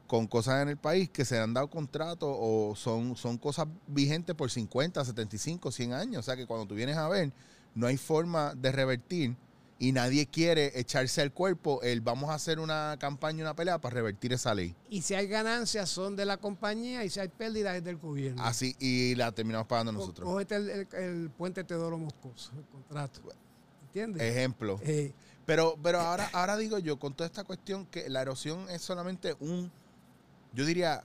con cosas en el país que se han dado contratos o son, son cosas vigentes por 50, 75, 100 años. O sea que cuando tú vienes a ver, no hay forma de revertir y nadie quiere echarse al cuerpo el vamos a hacer una campaña, una pelea para revertir esa ley. Y si hay ganancias son de la compañía y si hay pérdidas es del gobierno. Así, y la terminamos pagando Co- nosotros. Cógete el, el- el puente Teodoro Moscoso, el contrato. ¿Entiendes? Ejemplo. Eh, Pero, pero ahora, ahora digo yo, con toda esta cuestión, que la erosión es solamente un, yo diría,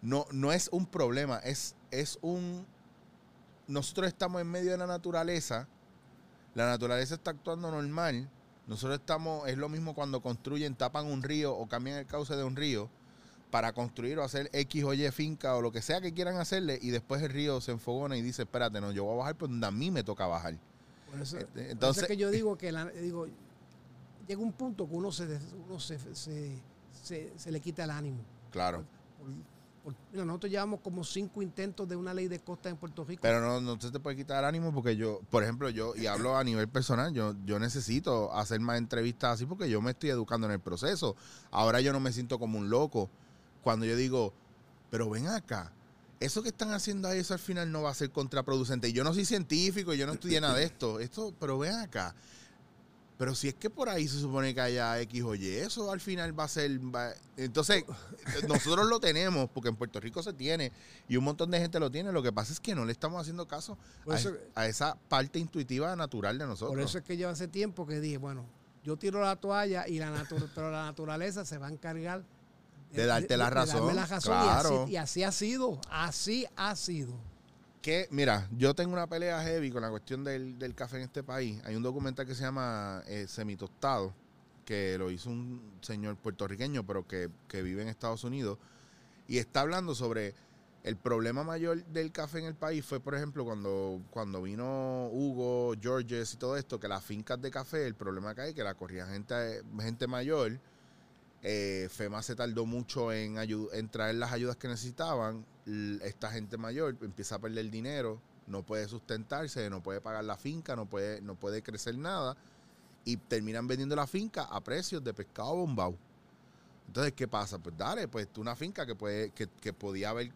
no, no es un problema, es, es un, nosotros estamos en medio de la naturaleza, la naturaleza está actuando normal, nosotros estamos, es lo mismo cuando construyen, tapan un río o cambian el cauce de un río para construir o hacer X o Y finca o lo que sea que quieran hacerle y después el río se enfogona y dice, espérate, no, yo voy a bajar por donde a mí me toca bajar. Por eso, por eso entonces- es que yo digo que la- digo, llega un punto que uno se, uno se, se, se- se le quita el ánimo. Claro. Por- por- mira, nosotros llevamos como cinco intentos de una ley de costa en Puerto Rico. Pero no, no se te puede quitar el ánimo porque yo, por ejemplo, yo, y hablo a nivel personal, yo, yo necesito hacer más entrevistas así porque yo me estoy educando en el proceso. Ahora yo no me siento como un loco cuando yo digo, pero ven acá, eso que están haciendo ahí, eso al final no va a ser contraproducente. Y yo no soy científico, yo no estudié nada de esto, esto, pero ven acá. Pero si es que por ahí se supone que haya X o Y, eso al final va a ser... va- Entonces, nosotros lo tenemos, porque en Puerto Rico se tiene, y un montón de gente lo tiene. Lo que pasa es que no le estamos haciendo caso Por a, eso- a esa parte intuitiva natural de nosotros. Por eso es que yo hace tiempo que dije, bueno, yo tiro la toalla y la natu- pero la naturaleza se va a encargar De darte la razón, darme la razón. Y claro. así- y así ha sido, así ha sido. que, mira, yo tengo una pelea heavy con la cuestión del, del café en este país. Hay un documental que se llama eh, Semitostado, que lo hizo un señor puertorriqueño, pero que, que vive en Estados Unidos, y está hablando sobre el problema mayor del café en el país fue, por ejemplo, cuando, cuando vino Hugo, Georges y todo esto, que las fincas de café, el problema que hay, que la corría gente, gente mayor, Eh, FEMA se tardó mucho en, traer las ayudas que necesitaban. Esta gente mayor empieza a perder dinero, no puede sustentarse, no puede pagar la finca, no puede, no puede crecer nada. Y terminan vendiendo la finca a precios de pescado bombao. Entonces, ¿qué pasa? Pues dale, pues tú una finca que, puede, que podía haber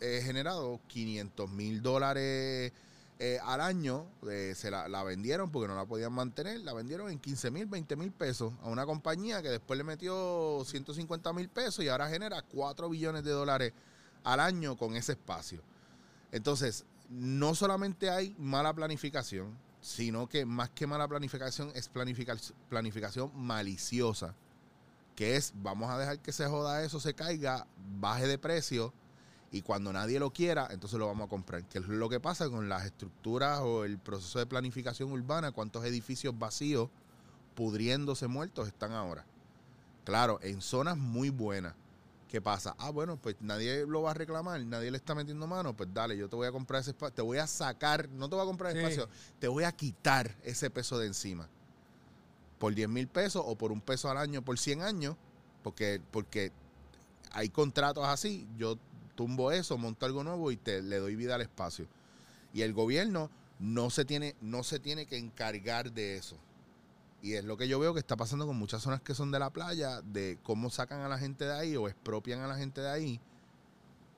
eh, generado 500 mil dólares eh, al año, eh, se la, vendieron porque no la podían mantener, la vendieron en 15 mil, 20 mil pesos a una compañía que después le metió 150 mil pesos y ahora genera 4 billones de dólares al año con ese espacio. Entonces, no solamente hay mala planificación, sino que más que mala planificación es planifica- planificación maliciosa, que es vamos a dejar que se joda eso, se caiga, baje de precio y cuando nadie lo quiera, entonces lo vamos a comprar. Que es lo que pasa con las estructuras o el proceso de planificación urbana, cuántos edificios vacíos, pudriéndose muertos están ahora. Claro, en zonas muy buenas. ¿Qué pasa? Ah, bueno, pues nadie lo va a reclamar, nadie le está metiendo mano, pues dale, yo te voy a comprar ese espacio, te voy a sacar, no te voy a comprar Sí. espacio, te voy a quitar ese peso de encima. Por 10 mil pesos o por un peso al año por 100 años, porque, porque hay contratos así, yo tumbo eso, monto algo nuevo y te le doy vida al espacio. Y el gobierno no se tiene, no se tiene que encargar de eso. Y es lo que yo veo que está pasando con muchas zonas que son de la playa, de cómo sacan a la gente de ahí o expropian a la gente de ahí,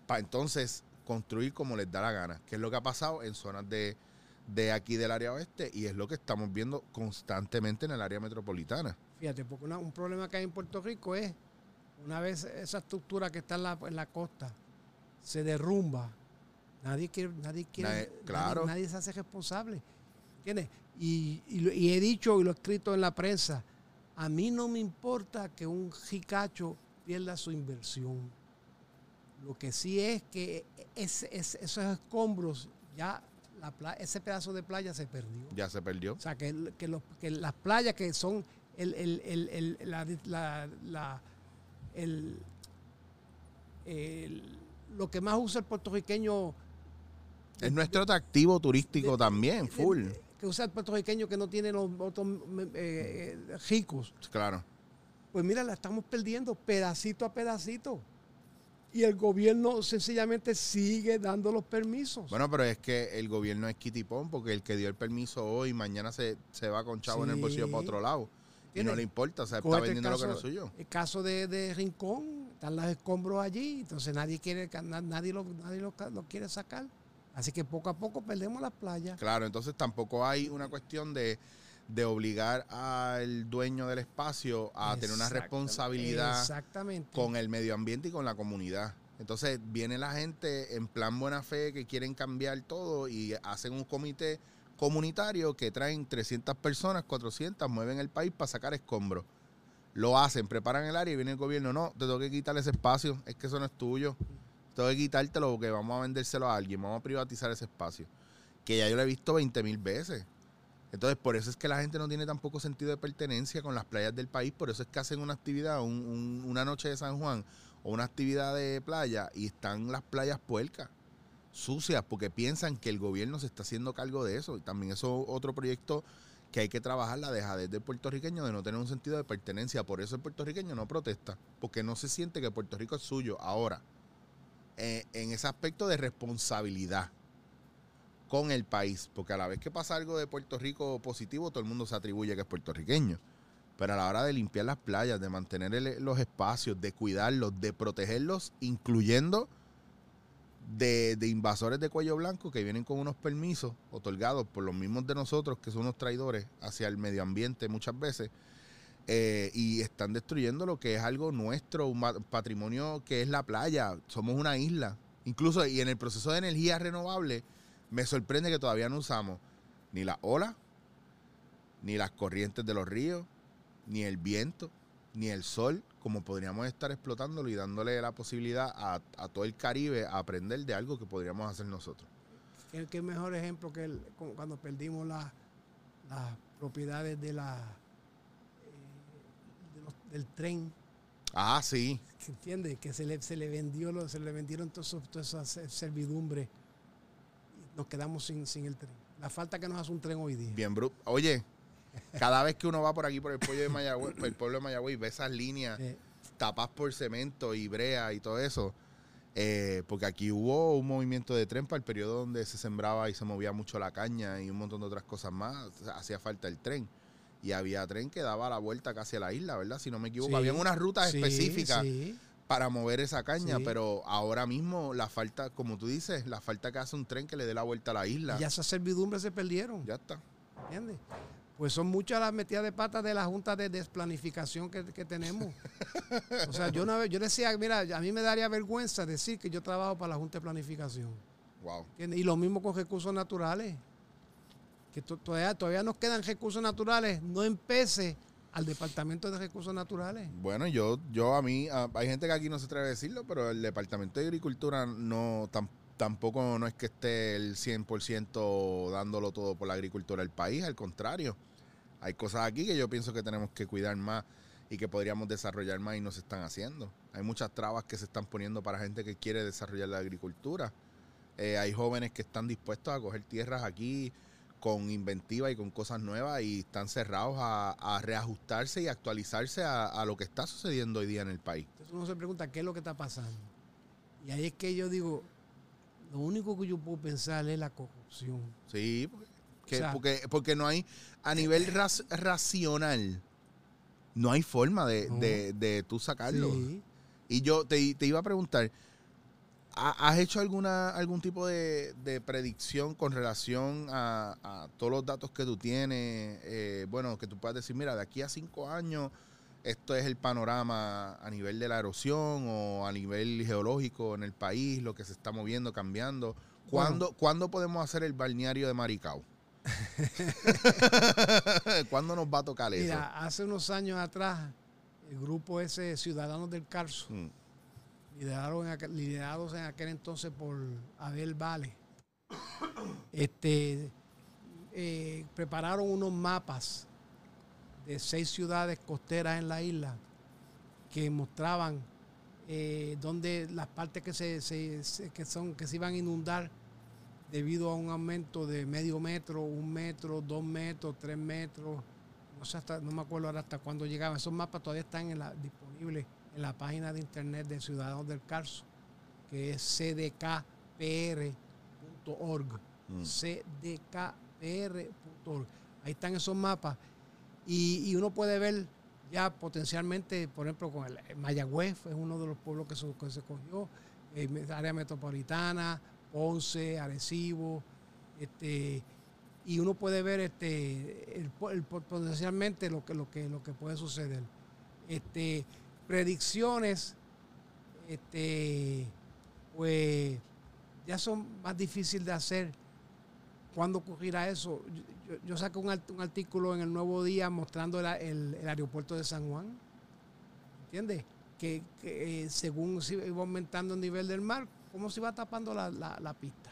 para entonces construir como les da la gana, que es lo que ha pasado en zonas de, de aquí del área oeste y es lo que estamos viendo constantemente en el área metropolitana. Fíjate, porque un problema que hay en Puerto Rico es, una vez esa estructura que está en la costa se derrumba, nadie quiere, nadie quiere, Nadie- claro. nadie, se hace responsable. ¿Entiendes? Y, y he dicho y lo he escrito en la prensa, a mí no me importa que un jicacho pierda su inversión. Lo que sí es que es- es- esos escombros, ya la ese pedazo de playa se perdió. Ya se perdió. O sea, que, que, los- que las playas que son el, el- el- el- la, la- la- el- el- lo que más usa el puertorriqueño, Es nuestro atractivo turístico también, full. que usa el puertorriqueño que no tiene los otros eh, eh, ricos. Claro. Pues mira, la estamos perdiendo pedacito a pedacito. Y el gobierno sencillamente sigue dando los permisos. Bueno, pero es que el gobierno es kitipón porque el que dio el permiso hoy, mañana se, se va con chavo en el bolsillo para otro lado. Y no le importa, o sea, está vendiendo lo que no es suyo. El caso de, de Rincón, están los escombros allí, entonces nadie quiere, na- nadie lo, nadie lo, lo quiere sacar. Así que poco a poco perdemos las playas. Claro, entonces tampoco hay una cuestión de, de obligar al dueño del espacio a tener una responsabilidad Exactamente. con el medio ambiente y con la comunidad. Entonces viene la gente en plan buena fe que quieren cambiar todo y hacen un comité comunitario que traen 300 personas, 400, mueven el país para sacar escombros. Lo hacen, preparan el área y viene el gobierno. No, te tengo que quitar ese espacio, es que eso no es tuyo. Tengo que quitártelo porque vamos a vendérselo a alguien, vamos a privatizar ese espacio. Que ya yo lo he visto 20 mil veces. Entonces, por eso es que la gente no tiene tampoco sentido de pertenencia con las playas del país. Por eso es que hacen una actividad, un- un- una noche de San Juan o una actividad de playa y están las playas puercas, sucias, porque piensan que el gobierno se está haciendo cargo de eso. Y también eso es otro proyecto que hay que trabajar, la dejadez del puertorriqueño de no tener un sentido de pertenencia. Por eso el puertorriqueño no protesta, porque no se siente que Puerto Rico es suyo. Ahora, eh, en ese aspecto de responsabilidad con el país, porque a la vez que pasa algo de Puerto Rico positivo, todo el mundo se atribuye que es puertorriqueño. Pero a la hora de limpiar las playas, de mantener los espacios, de cuidarlos, de protegerlos, incluyendo de, invasores de cuello blanco que vienen con unos permisos otorgados por los mismos de nosotros, que son unos traidores hacia el medio ambiente muchas veces, eh, y están destruyendo lo que es algo nuestro, un patrimonio que es la playa. Somos una isla. Incluso, y en el proceso de energía renovable, me sorprende que todavía no usamos ni la ola, ni las corrientes de los ríos, ni el viento, ni el sol, como podríamos estar explotándolo y dándole la posibilidad a, a todo el Caribe a aprender de algo que podríamos hacer nosotros. ¿Qué, qué mejor ejemplo que el- cu- cuando perdimos la- las propiedades de la, eh, de los- del tren? Ah, sí. ¿Entiendes? Que se le, se le vendió, lo- se le vendieron todas esas ser- servidumbres. Y nos quedamos sin, sin el tren. La falta que nos hace un tren hoy día. Bien bruto. Oye, cada vez que uno va por aquí, por el pueblo de Mayagüez, por el pueblo de Mayagüez, y ve esas líneas Eh, tapas por cemento y brea y todo eso. eh, porque aquí hubo un movimiento de tren para el periodo donde se sembraba y se movía mucho la caña y un montón de otras cosas más. O sea, hacía falta el tren. Y había tren que daba la vuelta casi a la isla, ¿verdad? Si no me equivoco. Sí. Habían unas rutas Sí, específicas sí. para mover esa caña, Sí. pero ahora mismo la falta, como tú dices, la falta que hace un tren que le dé la vuelta a la isla. Y ya esas servidumbres se perdieron. Ya está. ¿Entiendes? Pues son muchas las metidas de patas de la Junta de Desplanificación que, que tenemos. O sea, yo una vez, yo decía, mira, a mí me daría vergüenza decir que yo trabajo para la Junta de Planificación. Wow. Y lo mismo con recursos naturales. Que to- todavía, todavía nos quedan recursos naturales, no empece al Departamento de Recursos Naturales. Bueno, yo, yo a mí, a- hay gente que aquí no se atreve a decirlo, pero el Departamento de Agricultura no tam- tampoco no es que esté el 100% dándolo todo por la agricultura del país, al contrario. Hay cosas aquí que yo pienso que tenemos que cuidar más y que podríamos desarrollar más y no se están haciendo. Hay muchas trabas que se están poniendo para gente que quiere desarrollar la agricultura. Eh, hay jóvenes que están dispuestos a coger tierras aquí con inventiva y con cosas nuevas y están cerrados a, a reajustarse y actualizarse a, a lo que está sucediendo hoy día en el país. Entonces uno se pregunta qué es lo que está pasando. Y ahí es que yo digo, lo único que yo puedo pensar es la corrupción. Sí, porque, que- O sea- porque, porque no hay, a nivel ras- racional, no hay forma de, No. de, de tú sacarlo. Sí. Y yo te, te iba a preguntar, ¿ha- ¿has hecho alguna algún tipo de, de predicción con relación a, a todos los datos que tú tienes? Eh, bueno, que tú puedas decir, mira, de aquí a cinco años, esto es el panorama a nivel de la erosión o a nivel geológico en el país, lo que se está moviendo, cambiando. ¿Cuándo, ¿cuándo podemos hacer el balneario de Maricao? ¿Cuándo nos va a tocar eso? Mira, hace unos años atrás, el grupo ese Ciudadanos del Carso, Mm, liderados en aquel, liderados en aquel entonces por Abel Vale, este, eh, prepararon unos mapas de seis ciudades costeras en la isla que mostraban eh, donde las partes que se, se- se- que son que se iban a inundar debido a un aumento de medio metro, un metro, dos metros, tres metros, no sé hasta, no me acuerdo ahora hasta cuándo llegaban. Esos mapas todavía están en la, disponibles en la página de internet de Ciudadanos del Carso, que es cdkpr.org. mm. cdkpr.org. Ahí están esos mapas. Y, y uno puede ver ya potencialmente, por ejemplo, con el Mayagüez, es uno de los pueblos que se, que se cogió, eh, área metropolitana, Ponce, Arecibo, este, y uno puede ver este, el, po- el po- potencialmente lo que, lo, que, lo que puede suceder. Este, predicciones, este, pues ya son más difíciles de hacer. ¿Cuándo ocurrirá eso? Yo, yo- yo saqué un, un artículo en el Nuevo Día mostrando el- el aeropuerto de San Juan. ¿Entiendes? Que, que, eh, según se iba aumentando el nivel del mar, ¿cómo se iba tapando la, la- la pista?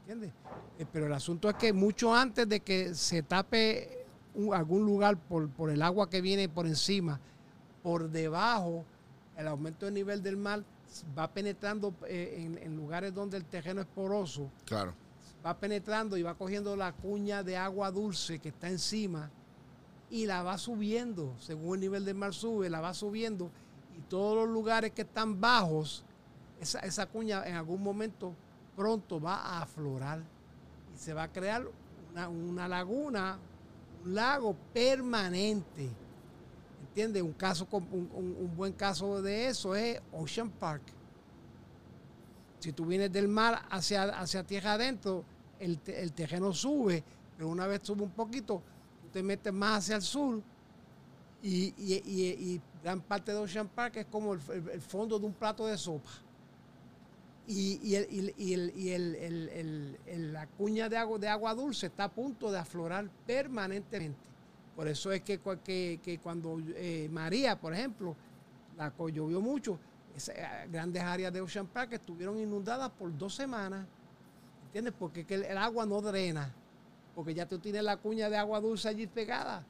¿Entiendes? Eh, pero el asunto es que mucho antes de que se tape un- algún lugar por, por el agua que viene por encima, por debajo, el aumento del nivel del mar va penetrando eh, en, en lugares donde el terreno es poroso, Claro. va penetrando y va cogiendo la cuña de agua dulce que está encima y la va subiendo, según el nivel del mar sube, la va subiendo y todos los lugares que están bajos, esa, esa cuña en algún momento pronto va a aflorar y se va a crear una, una laguna, un lago permanente. ¿Entiendes? Un, un, un- buen caso de eso es Ocean Park. Si tú vienes del mar hacia, hacia tierra adentro, el, el terreno sube, pero una vez sube un poquito, tú te metes más hacia el sur y, y- y- y gran parte de Ocean Park es como el, el- el fondo de un plato de sopa. Y, el- la cuña de agua, de agua dulce está a punto de aflorar permanentemente. Por eso es que, cua- que- que cuando eh, María, por ejemplo, la llovió mucho, eh, grandes áreas de Ocean Park estuvieron inundadas por dos semanas. ¿Entiendes? Porque que el, agua no drena. Porque ya tú tienes la cuña de agua dulce allí pegada.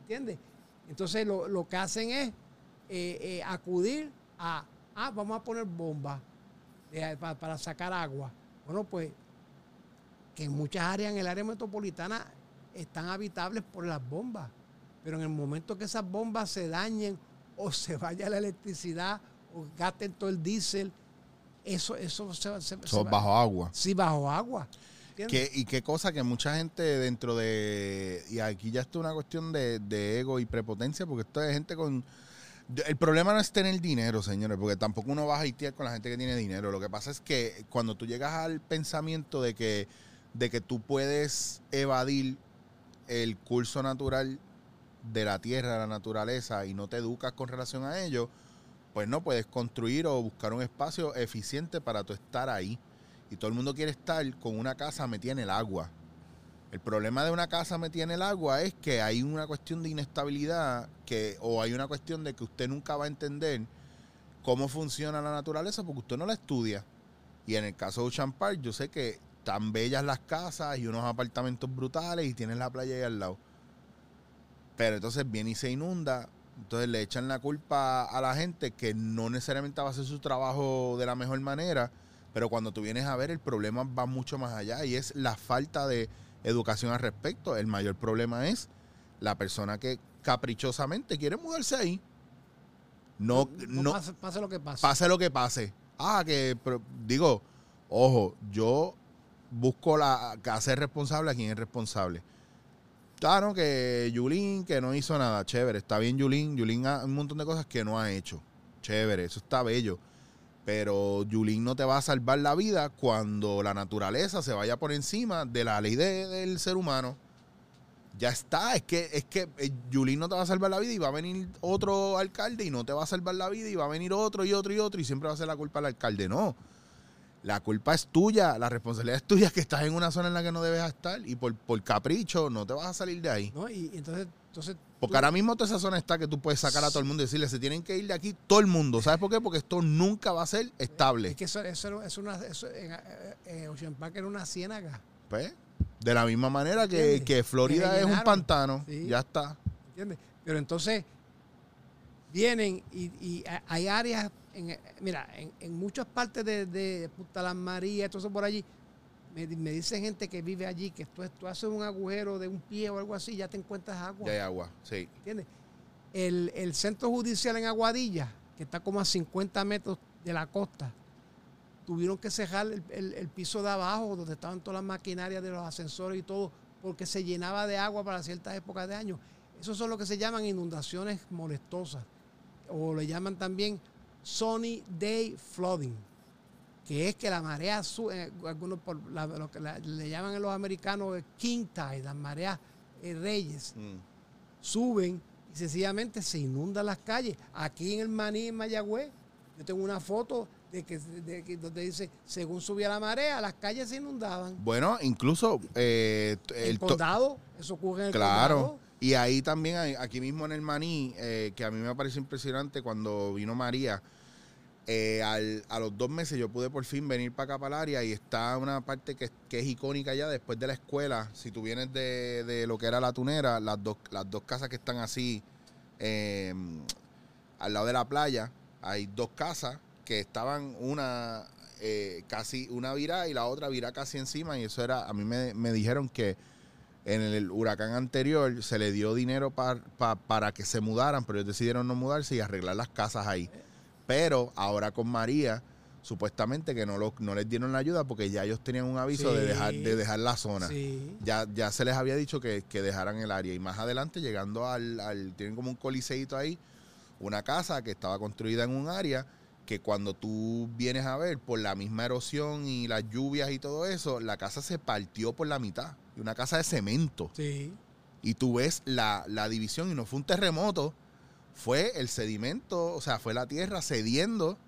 ¿Entiendes? Entonces lo, que hacen es eh, acudir a, ah, vamos a poner bombas de- pa- para sacar agua. Bueno, pues que en muchas áreas en el área metropolitana están habitables por las bombas. Pero en el momento que esas bombas se dañen o se vaya la electricidad o gasten todo el diésel. Eso, eso se, va- se- se Son va- bajo agua. Sí, bajo agua. y qué cosa que mucha gente dentro de... Y aquí ya esto es una cuestión de, de ego y prepotencia, porque esto es gente con... El problema no es tener dinero, señores, porque tampoco uno va a hatear con la gente que tiene dinero. Lo que pasa es que cuando tú llegas al pensamiento de que, de que tú puedes evadir el curso natural de la tierra, la naturaleza, y no te educas con relación a ello, pues no puedes construir o buscar un espacio eficiente para tú estar ahí. Y todo el mundo quiere estar con una casa metida en el agua. El problema de una casa metida en el agua es que hay una cuestión de inestabilidad que, o hay una cuestión de que usted nunca va a entender cómo funciona la naturaleza porque usted no la estudia. Y en el caso de Ocean Park, yo sé que tan bellas las casas y unos apartamentos brutales y tienes la playa ahí al lado. Pero entonces viene y se inunda. Entonces le echan la culpa a la gente que no necesariamente va a hacer su trabajo de la mejor manera. Pero cuando tú vienes a ver, el problema va mucho más allá y es la falta de educación al respecto. El mayor problema es la persona que caprichosamente quiere mudarse ahí. No, no, pase, pase lo que pase. pase lo que pase. Ah, que pero, digo, ojo, yo busco la hacer responsable a quien es responsable. Claro que Yulín que no hizo nada, chévere, está bien Yulín, Yulín ha un montón de cosas que no ha hecho. Chévere, eso está bello. Pero Yulín no te va a salvar la vida cuando la naturaleza se vaya por encima de la ley de- del ser humano. Ya está, es que, es que eh, Yulín no te va a salvar la vida y va a venir otro alcalde y no te va a salvar la vida y va a venir otro y otro y otro y siempre va a ser la culpa del alcalde. No. La culpa es tuya, la responsabilidad es tuya que estás en una zona en la que no debes estar y por, por capricho no te vas a salir de ahí. ¿no? Y, y entonces, entonces Porque ahora mismo toda esa zona está que tú puedes sacar a todo el mundo y decirle, se tienen que ir de aquí todo el mundo. ¿Sabes por qué? Porque esto nunca va a ser estable. es que eso, eso es una, eso en, Ocean Park era una ciénaga. Pues, de la misma manera que, Florida Que es un pantano. Sí. Ya está. ¿Entiendes? Pero entonces vienen y, y ha- hay áreas, en, mira, en, en muchas partes de, de Punta Las Marías, todo eso por allí, me, di- me dice gente que vive allí que tú, tú haces un agujero de un pie o algo así, ya te encuentras agua. Ya hay agua. Sí. ¿Entiendes? El, el centro judicial en Aguadilla, que está como a 50 metros de la costa, tuvieron que cerrar el, el- el piso de abajo, donde estaban todas las maquinarias de los ascensores y todo, porque se llenaba de agua para ciertas épocas de año. Esos son lo que se llaman inundaciones molestosas, o le llaman también sunny day flooding, que es que la marea sube, algunos por la- lo que la- le llaman los americanos eh, king tide, las mareas eh, reyes Mm. suben y sencillamente se inundan las calles. Aquí en el Maní, en Mayagüez, yo tengo una foto de que, de que- donde dice, según subía la marea, las calles se inundaban. Bueno, incluso eh, El, el condado, eso ocurre en el Claro. condado. Y ahí también, aquí mismo en el Maní, eh, que a mí me parece impresionante cuando vino María, eh, al- a los dos meses yo pude por fin venir para acá, y está una parte que, que es icónica ya después de la escuela. Si tú vienes de, de lo que era la tunera, las dos, las dos casas que están así eh, al lado de la playa, hay dos casas que estaban una eh, casi una virá y la otra virá casi encima, y eso era, a mí me, me dijeron que en el huracán anterior se le dio dinero pa- pa- para que se mudaran, pero ellos decidieron no mudarse y arreglar las casas ahí. Pero ahora con María, supuestamente que no, lo- no les dieron la ayuda porque ya ellos tenían un aviso de, dejar, de dejar la zona. Sí. Ya, ya se les había dicho que, que dejaran el área. Y más adelante, llegando al, al- Tienen como un coliseíto ahí, una casa que estaba construida en un área que cuando tú vienes a ver por la misma erosión y las lluvias y todo eso, la casa se partió por la mitad. Y una casa de cemento. Sí. Y tú ves la, la división y no fue un terremoto, fue el sedimento, o sea, fue la tierra cediendo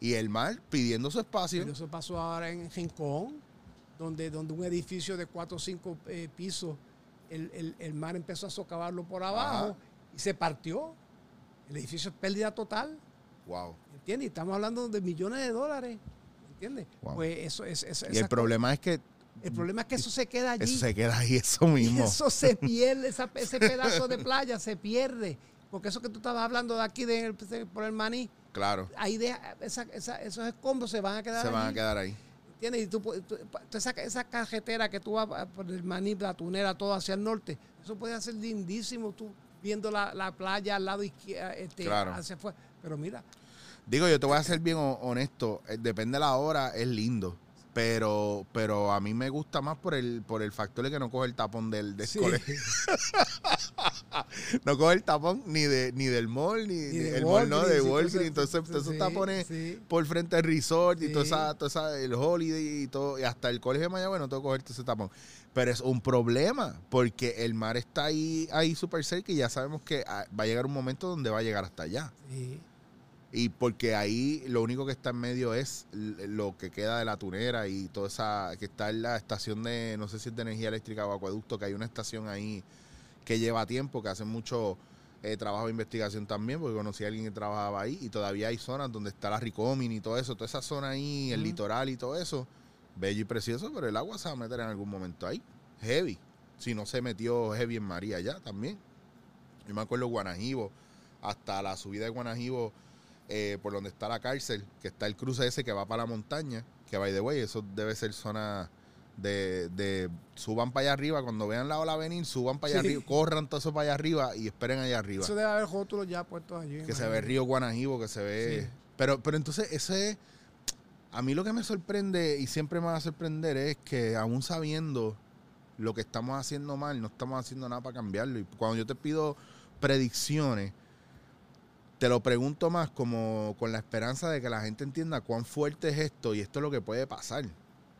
y el mar pidiendo su espacio. Pero eso pasó ahora en Rincón, donde, donde un edificio de cuatro o cinco eh, pisos, el, el- el mar empezó a socavarlo por abajo Ajá. y se partió. El edificio es pérdida total. Wow. ¿Entiendes? Y Estamos hablando de millones de dólares. ¿Entiendes? Wow. Pues eso es. Y el problema es que el problema es que eso se queda allí. eso se queda ahí, eso y mismo. eso se pierde, esa- ese pedazo de playa se pierde. Porque eso que tú estabas hablando de aquí, de, por el maní, Claro, ahí deja- esa- esa- esos escombros se van a quedar se van a quedar ahí. ¿Entiendes? Y tú, tú- esa, esa carretera que tú vas a- por el maní, la tunera, todo hacia el norte, eso puede ser lindísimo tú viendo la, la playa al lado izquierdo, este, Claro. hacia afuera. Pero mira, Digo, yo te voy a ser bien ho- honesto. eh, Depende de la hora, es lindo. Pero, pero a mí me gusta más por el, por el factor de que no coge el tapón del, del sí, colegio. No coge el tapón ni de ni del mall, ni, Ni ni de el mall, no, de Walgreens Entonces, entonces sí, tapones sí. por frente al resort y toda esa, toda esa, el holiday y todo, y hasta el colegio de Mayagüez no tengo que cogerte ese tapón. Pero es un problema, porque el mar está ahí, ahí súper cerca y ya sabemos que ah, va a llegar un momento donde va a llegar hasta allá. Sí. Y porque ahí lo único que está en medio es lo que queda de la tunera y toda esa, que está en la estación de, no sé si es de energía eléctrica o acueducto, que hay una estación ahí que lleva tiempo, que hace mucho eh, trabajo de investigación también, porque conocí a alguien que trabajaba ahí y todavía hay zonas donde está la Ricomin y todo eso, toda esa zona ahí, el litoral y todo eso, bello y precioso, pero el agua se va a meter en algún momento ahí, heavy, si no se metió heavy en María ya también. Yo me acuerdo Guanajibo, hasta la subida de Guanajibo, eh, por donde está la cárcel, que está el cruce ese que va para la montaña, que by the way, eso debe ser zona de, de suban para allá arriba, cuando vean la ola venir, suban para allá Sí. arriba, corran todo eso para allá arriba y esperen allá arriba. Eso debe haber rótulos ya puestos allí. que se ve. Río Guanajibo, que se ve... Sí. Pero, pero entonces ese... A mí lo que me sorprende y siempre me va a sorprender es que aún sabiendo lo que estamos haciendo mal, no estamos haciendo nada para cambiarlo. Y cuando yo te pido predicciones, te lo pregunto más como con la esperanza de que la gente entienda cuán fuerte es esto y esto es lo que puede pasar.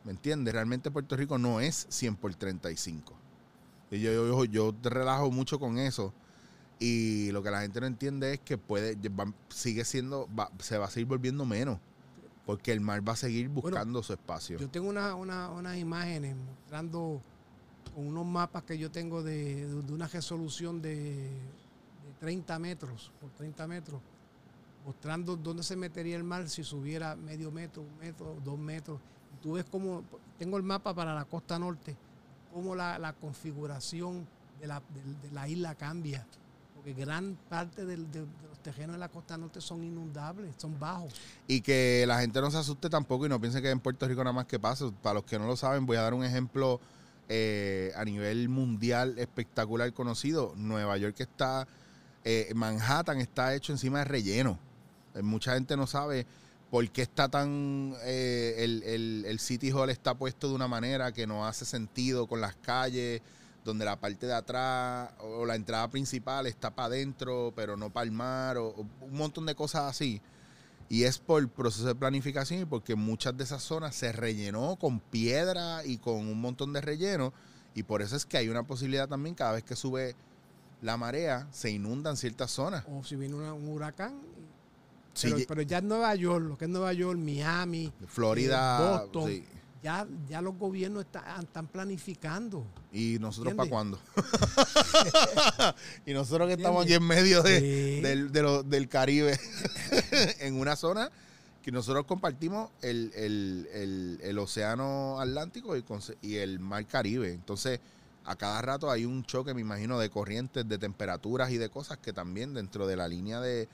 ¿Me entiendes? Realmente Puerto Rico no es 100 por 35. Y yo, yo, yo te relajo mucho con eso. Y lo que la gente no entiende es que puede va- sigue siendo, va- se va a seguir volviendo menos. Porque el mar va a seguir buscando su espacio. Yo tengo una, una- unas imágenes mostrando unos mapas que yo tengo de, de una resolución de 30 metros por 30 metros, mostrando dónde se metería el mar si subiera medio metro, un metro, dos metros. Tú ves cómo, tengo el mapa para la costa norte, cómo la, la configuración de la, de- la isla cambia. Porque gran parte de los terrenos de la costa norte son inundables, son bajos. Y que la gente no se asuste tampoco y no piense que en Puerto Rico nada más que pasa. Para los que no lo saben, voy a dar un ejemplo eh, a nivel mundial espectacular conocido. Nueva York está, eh, Manhattan está hecho encima de relleno. Eh, mucha gente no sabe por qué está tan, eh, el, el- el City Hall está puesto de una manera que no hace sentido con las calles, donde la parte de atrás o la entrada principal está para adentro, pero no para el mar, o, un montón de cosas así. Y es por proceso de planificación y porque muchas de esas zonas se rellenó con piedra y con un montón de relleno. Y por eso es que hay una posibilidad también, cada vez que sube la marea, se inundan ciertas zonas. O si viene una- un huracán, Sí, pero, ya en Nueva York, lo que es Nueva York, Miami, Florida, eh, Boston, sí. ya, ya los gobiernos está- están planificando. ¿Y nosotros para cuándo? y nosotros que estamos aquí en medio de, Sí. del, de lo- del Caribe, en una zona que nosotros compartimos el, el- el- el océano Atlántico y, con- y el mar Caribe. Entonces, a cada rato hay un choque, me imagino, de corrientes, de temperaturas y de cosas que también dentro de la línea de,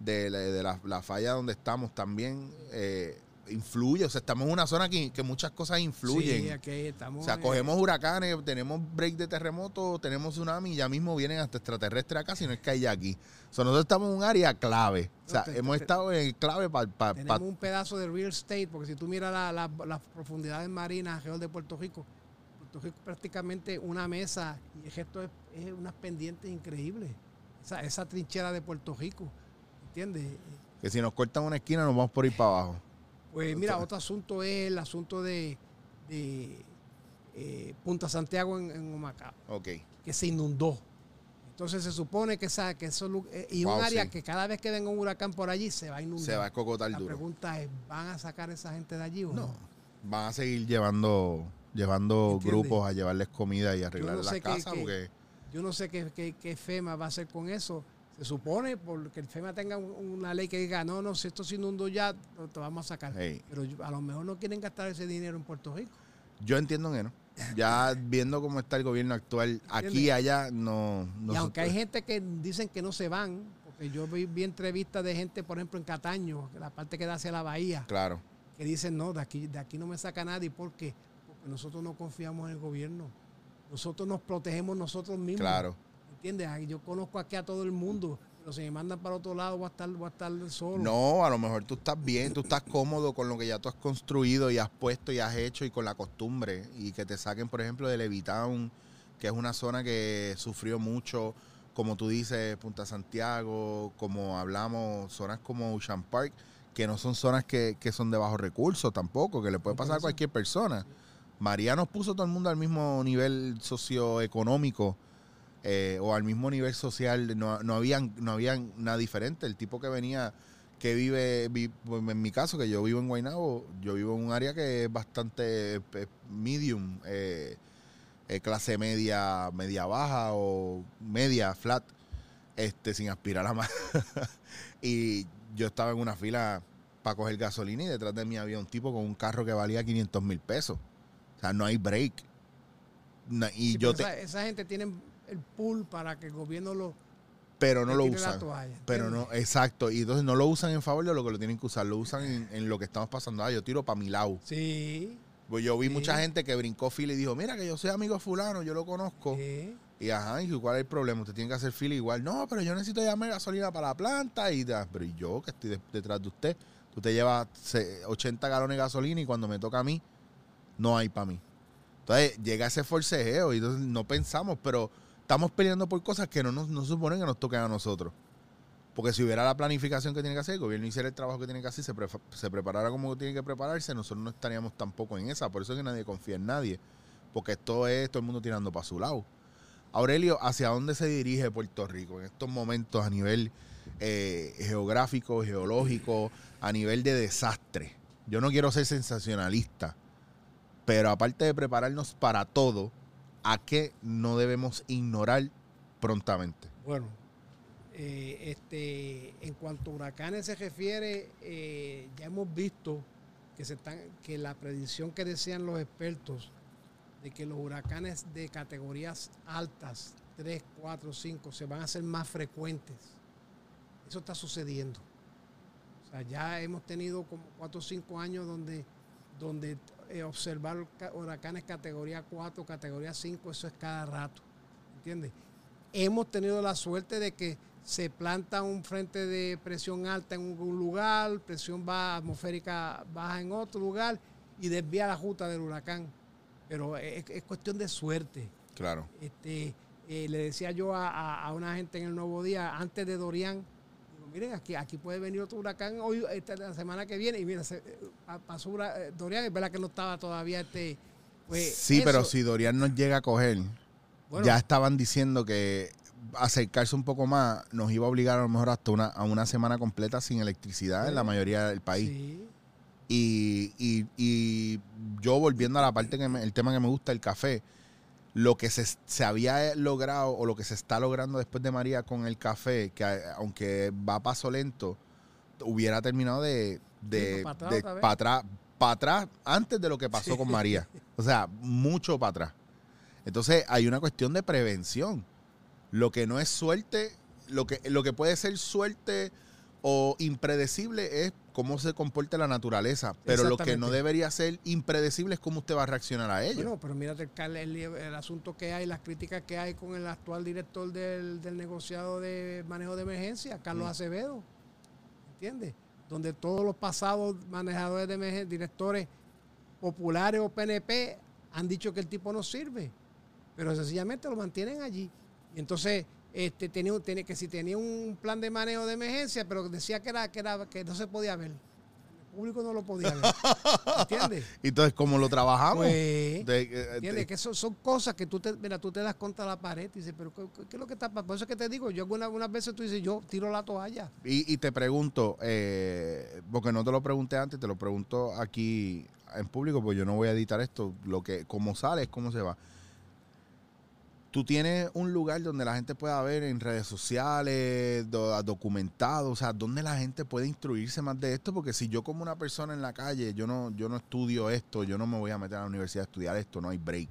de la, de la- la falla donde estamos también eh, influye. O sea, estamos en una zona que, que muchas cosas influyen. Sí, aquí estamos, O sea, eh, cogemos huracanes, tenemos break de terremoto, tenemos tsunami y ya mismo vienen hasta extraterrestres acá, si no es que hay ya aquí. O sea, nosotros estamos en un área clave. O sea, te- hemos te- estado en el clave para... tenemos un pedazo de real estate, porque si tú miras la- la- las profundidades marinas alrededor de Puerto Rico, Rico es prácticamente una mesa y el resto es, es unas pendientes increíbles. Esa, esa trinchera de Puerto Rico, ¿entiendes? que si nos cortan una esquina nos vamos por ir para abajo. Pues mira, otro asunto es el asunto de, de, eh, Punta Santiago en, en Humacao, Ok. que se inundó. Entonces se supone que, esa, que eso eh, y Wow, un área sí. que cada vez que venga un huracán por allí se va a inundar. Se va a escocotar La duro. pregunta es, ¿van a sacar a esa gente de allí o no? No. Van a seguir llevando llevando ¿Entiendes? grupos a llevarles comida y arreglar no las sé qué- casas porque Yo no sé qué, qué- qué FEMA va a hacer con eso. Se supone porque el FEMA tenga un- una ley que diga, no, no, si esto se inundó ya, lo- te vamos a sacar. hey, Pero a lo mejor no quieren gastar ese dinero en Puerto Rico. yo entiendo que no. Ya viendo cómo está el gobierno actual, aquí y ¿Entiendes? allá no, no y aunque hay gente que dicen que no se van, porque yo vi, vi entrevistas de gente, por ejemplo, en Cataño, la parte que da hacia la bahía, Claro. que dicen, no, de aquí, de aquí no me saca nadie. Porque nosotros no confiamos en el gobierno. Nosotros nos protegemos nosotros mismos. Claro. ¿Entiendes? Yo conozco aquí a todo el mundo, pero si me mandan para otro lado voy a estar, voy a estar solo. No, a lo mejor tú estás bien, tú estás cómodo con lo que ya tú has construido y has puesto y has hecho y con la costumbre. Y que te saquen, por ejemplo, de Levitown, que es una zona que sufrió mucho, como tú dices, Punta Santiago, como hablamos, zonas como Ocean Park, que no son zonas que, que son de bajos recursos tampoco, que le puede pasar a cualquier persona. María nos puso todo el mundo al mismo nivel socioeconómico eh, o al mismo nivel social. No, no, habían, no habían nada diferente. El tipo que venía, que vive, vi- pues, en mi caso, que yo vivo en Guaynabo, yo vivo en un área que es bastante eh, medium, eh, clase media, media baja o media flat, este, sin aspirar a más. y yo estaba en una fila para coger gasolina y detrás de mí había un tipo con un carro que valía 500 mil pesos. O sea, no hay break. Na- y Sí, yo te, esa, esa gente tiene el pool para que el gobierno lo pero no lo usan. toalla, Pero no, exacto. Y entonces no lo usan en favor de lo que lo tienen que usar. Lo usan en, en lo que estamos pasando. Ah, yo tiro para mi lado. Sí. Pues yo vi Sí. mucha gente que brincó fila y dijo, mira que yo soy amigo de fulano, yo lo conozco. sí. Y ajá, ¿y cuál es el problema? Usted tiene que hacer fila igual. No, pero yo necesito llamar gasolina para la planta y da. Pero ¿y yo que estoy de- detrás de usted, tú te llevas se- 80 galones de gasolina y cuando me toca a mí, no hay para mí. Entonces llega ese forcejeo y entonces no pensamos, pero estamos peleando por cosas que no nos no suponen que nos toquen a nosotros. Porque si hubiera la planificación que tiene que hacer, el gobierno hiciera el trabajo que tiene que hacer, se, pre- se preparara como tiene que prepararse, nosotros no estaríamos tampoco en esa. Por eso es que nadie confía en nadie. Porque esto es todo el mundo tirando para su lado. Aurelio, ¿hacia dónde se dirige Puerto Rico en estos momentos a nivel eh, geográfico, geológico, a nivel de desastre? Yo no quiero ser sensacionalista, pero aparte de prepararnos para todo, ¿a qué no debemos ignorar prontamente? Bueno, eh, este, en cuanto a huracanes se refiere, eh, ya hemos visto que se están, que la predicción que decían los expertos de que los huracanes de categorías altas, 3, 4, 5, se van a hacer más frecuentes. Eso está sucediendo. O sea, ya hemos tenido como 4 o 5 años donde, donde eh, observar ca- huracanes categoría 4, categoría 5, eso es cada rato. ¿Entiendes? hemos tenido la suerte de que se planta un frente de presión alta en un lugar, presión baja, atmosférica baja en otro lugar y desvía la ruta del huracán. Pero es, es cuestión de suerte. Claro. Este, eh, le decía yo a, a- a una gente en el Nuevo Día, antes de Dorian, miren, aquí, aquí puede venir otro huracán hoy, esta, la semana que viene, y mira, se, eh, pa- pasó eh, Dorian, es verdad que no estaba todavía este... pues, sí, pero si Dorian nos llega a coger, bueno, ya estaban diciendo que acercarse un poco más nos iba a obligar a lo mejor hasta una, a una semana completa sin electricidad en la mayoría del país. sí. Y, y- y yo volviendo a la parte que me- el tema que me gusta, el café, lo que se, se había logrado o lo que se está logrando después de María con el café, que a- aunque va a paso lento, hubiera terminado de, de, atrás de- otra vez. pa' atrás, pa' atrás antes de lo que pasó con María. O sea, mucho para atrás. Entonces hay una cuestión de prevención. Lo que no es suerte, lo que, lo que puede ser suerte o impredecible es cómo se comporta la naturaleza. Pero lo que no debería ser impredecible es cómo usted va a reaccionar a ello. Bueno, pero mírate el, cal- el, el asunto que hay, las críticas que hay con el actual director del, del negociado de manejo de emergencia, Carlos Mm. Acevedo. ¿Entiendes? Donde todos los pasados manejadores de emergencia, directores populares o PNP han dicho que el tipo no sirve, pero sencillamente lo mantienen allí. Y entonces, este, tenía, tenía que si tenía un plan de manejo de emergencia, pero decía que era, que era, que no se podía ver. El público no lo podía ver. ¿Entiendes? Entonces, ¿cómo lo trabajamos? Pues, De- eh, ¿Entiendes? de- Que son, son cosas que tú te, mira, tú te das contra la pared y dices, pero ¿qué, qué es lo que está pasando? Por eso es que te digo, yo algunas, algunas veces tú dices, yo tiro la toalla. y, y te pregunto, eh, porque no te lo pregunté antes, te lo pregunto aquí en público, pues yo no voy a editar esto. Lo que, como sale, es cómo se va. Tú tienes un lugar donde la gente pueda ver en redes sociales, do- documentado, o sea, donde la gente puede instruirse más de esto, porque si yo como una persona en la calle, yo no, yo no estudio esto, yo no me voy a meter a la universidad a estudiar esto, no hay break.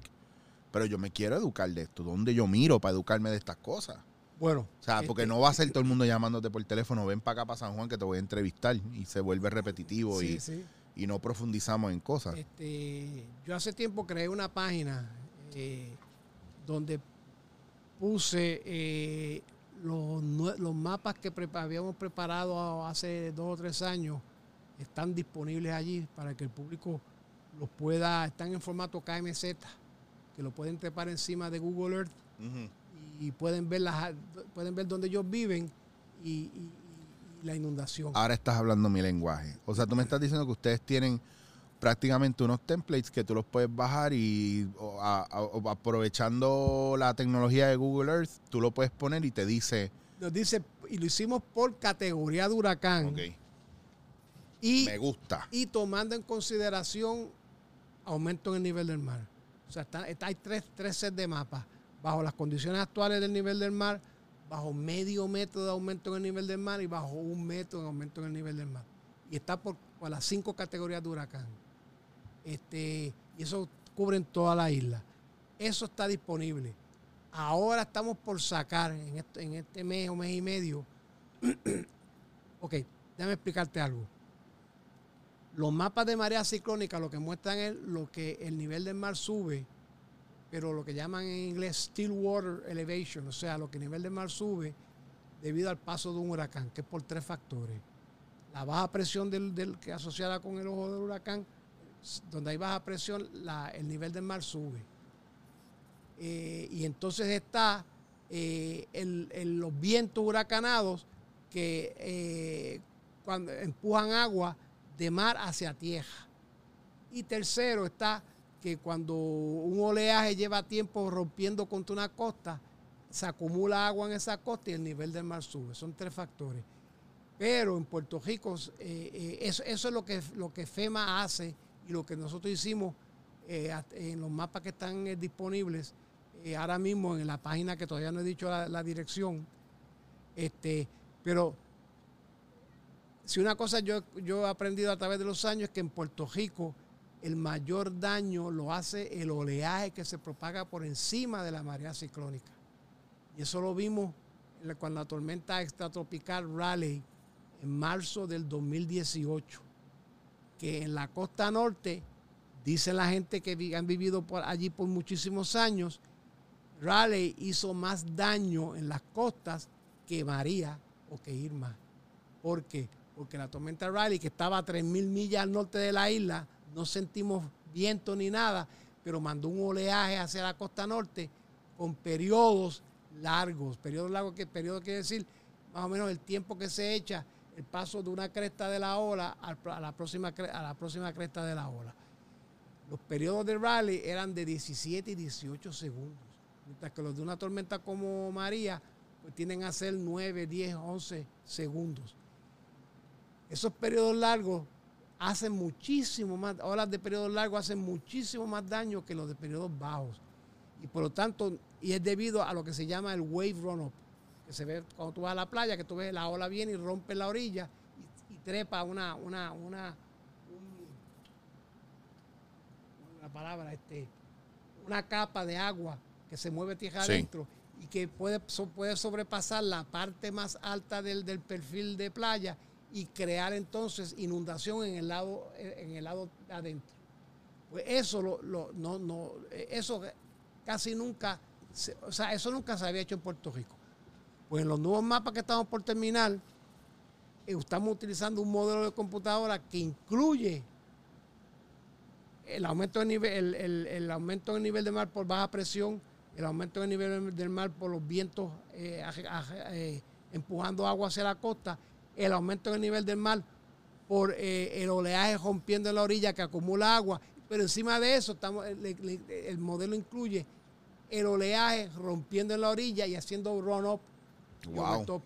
Pero yo me quiero educar de esto, ¿dónde yo miro para educarme de estas cosas? Bueno. O sea, porque este, no va a ser todo el mundo llamándote por teléfono, ven para acá para San Juan que te voy a entrevistar y se vuelve repetitivo Sí, y, sí. y no profundizamos en cosas. Este, yo hace tiempo creé una página eh, donde puse eh, los, los mapas que prepa- habíamos preparado hace dos o tres años. Están disponibles allí para que el público los pueda, están en formato KMZ, que lo pueden trepar encima de Google Earth y pueden ver, las, pueden ver dónde ellos viven y, y- y la inundación. Ahora estás hablando mi lenguaje. O sea, tú me estás diciendo que ustedes tienen prácticamente unos templates que tú los puedes bajar y o, a- a- o aprovechando la tecnología de Google Earth, tú lo puedes poner y te dice, Nos dice, y lo hicimos por categoría de huracán y, me gusta. y tomando en consideración aumento en el nivel del mar. O sea, está- está- hay tres, tres sets de mapas. Bajo las condiciones actuales del nivel del mar, bajo medio metro de aumento en el nivel del mar y bajo un metro de aumento en el nivel del mar. Y está por, por las cinco categorías de huracán. Este, y eso cubre toda la isla. Eso está disponible. Ahora estamos por sacar en este, mes o mes y medio. ok, déjame explicarte algo. Los mapas de marea ciclónica lo que muestran es lo que el nivel del mar sube, pero lo que llaman en inglés still water elevation, o sea, lo que el nivel del mar sube debido al paso de un huracán, que es por tres factores. La baja presión del, del- que asociada con el ojo del huracán, donde hay baja presión, la- el nivel del mar sube. Eh, y entonces está eh, el- el- los vientos huracanados que eh, cuando empujan agua de mar hacia tierra. Y tercero está que cuando un oleaje lleva tiempo rompiendo contra una costa, se acumula agua en esa costa y el nivel del mar sube. Son tres factores. Pero en Puerto Rico, eso, eso es lo que, lo que FEMA hace y lo que nosotros hicimos eh, en los mapas que están eh, disponibles eh, ahora mismo en la página que todavía no he dicho la, dirección. Este, pero si una cosa yo, yo he aprendido a través de los años es que en Puerto Rico el mayor daño lo hace el oleaje que se propaga por encima de la marea ciclónica. Y eso lo vimos cuando la tormenta extratropical Raleigh en marzo del 2018, que en la costa norte, dice la gente que han vivido por allí por muchísimos años, Raleigh hizo más daño en las costas que María o que Irma. ¿Por qué? Porque la tormenta Raleigh, que estaba a 3.000 millas al norte de la isla, no sentimos viento ni nada, pero mandó un oleaje hacia la costa norte con periodos largos. Periodos largos, que periodo quiere decir más o menos el tiempo que se echa el paso de una cresta de la ola a la próxima, cresta de la ola. Los periodos de Raleigh eran de 17 y 18 segundos, mientras que los de una tormenta como María pues tienden a ser 9, 10, 11 segundos. Esos periodos largos hacen muchísimo más, olas de periodos largos hacen muchísimo más daño que los de periodos bajos. Y por lo tanto, y es debido a lo que se llama el wave run-up, que se ve cuando tú vas a la playa, que tú ves la ola viene y rompe la orilla y, y trepa una, una, una, un- la palabra, este, una capa de agua que se mueve tierra Sí. adentro y que puede, so- puede sobrepasar la parte más alta del, del perfil de playa y crear entonces inundación en el lado, en el lado de adentro. Pues eso lo, lo- no, no, eso casi nunca, se- o sea, eso nunca se había hecho en Puerto Rico. Pues en los nuevos mapas que estamos por terminar, eh, estamos utilizando un modelo de computadora que incluye el aumento de nivel, el, el- aumento del nivel del mar por baja presión, el aumento del nivel del mar por los vientos eh, eh, empujando agua hacia la costa, el aumento del nivel del mar por el oleaje rompiendo en la orilla que acumula agua, pero encima de eso estamos, el, el- el modelo incluye el oleaje rompiendo en la orilla y haciendo run-up Wow.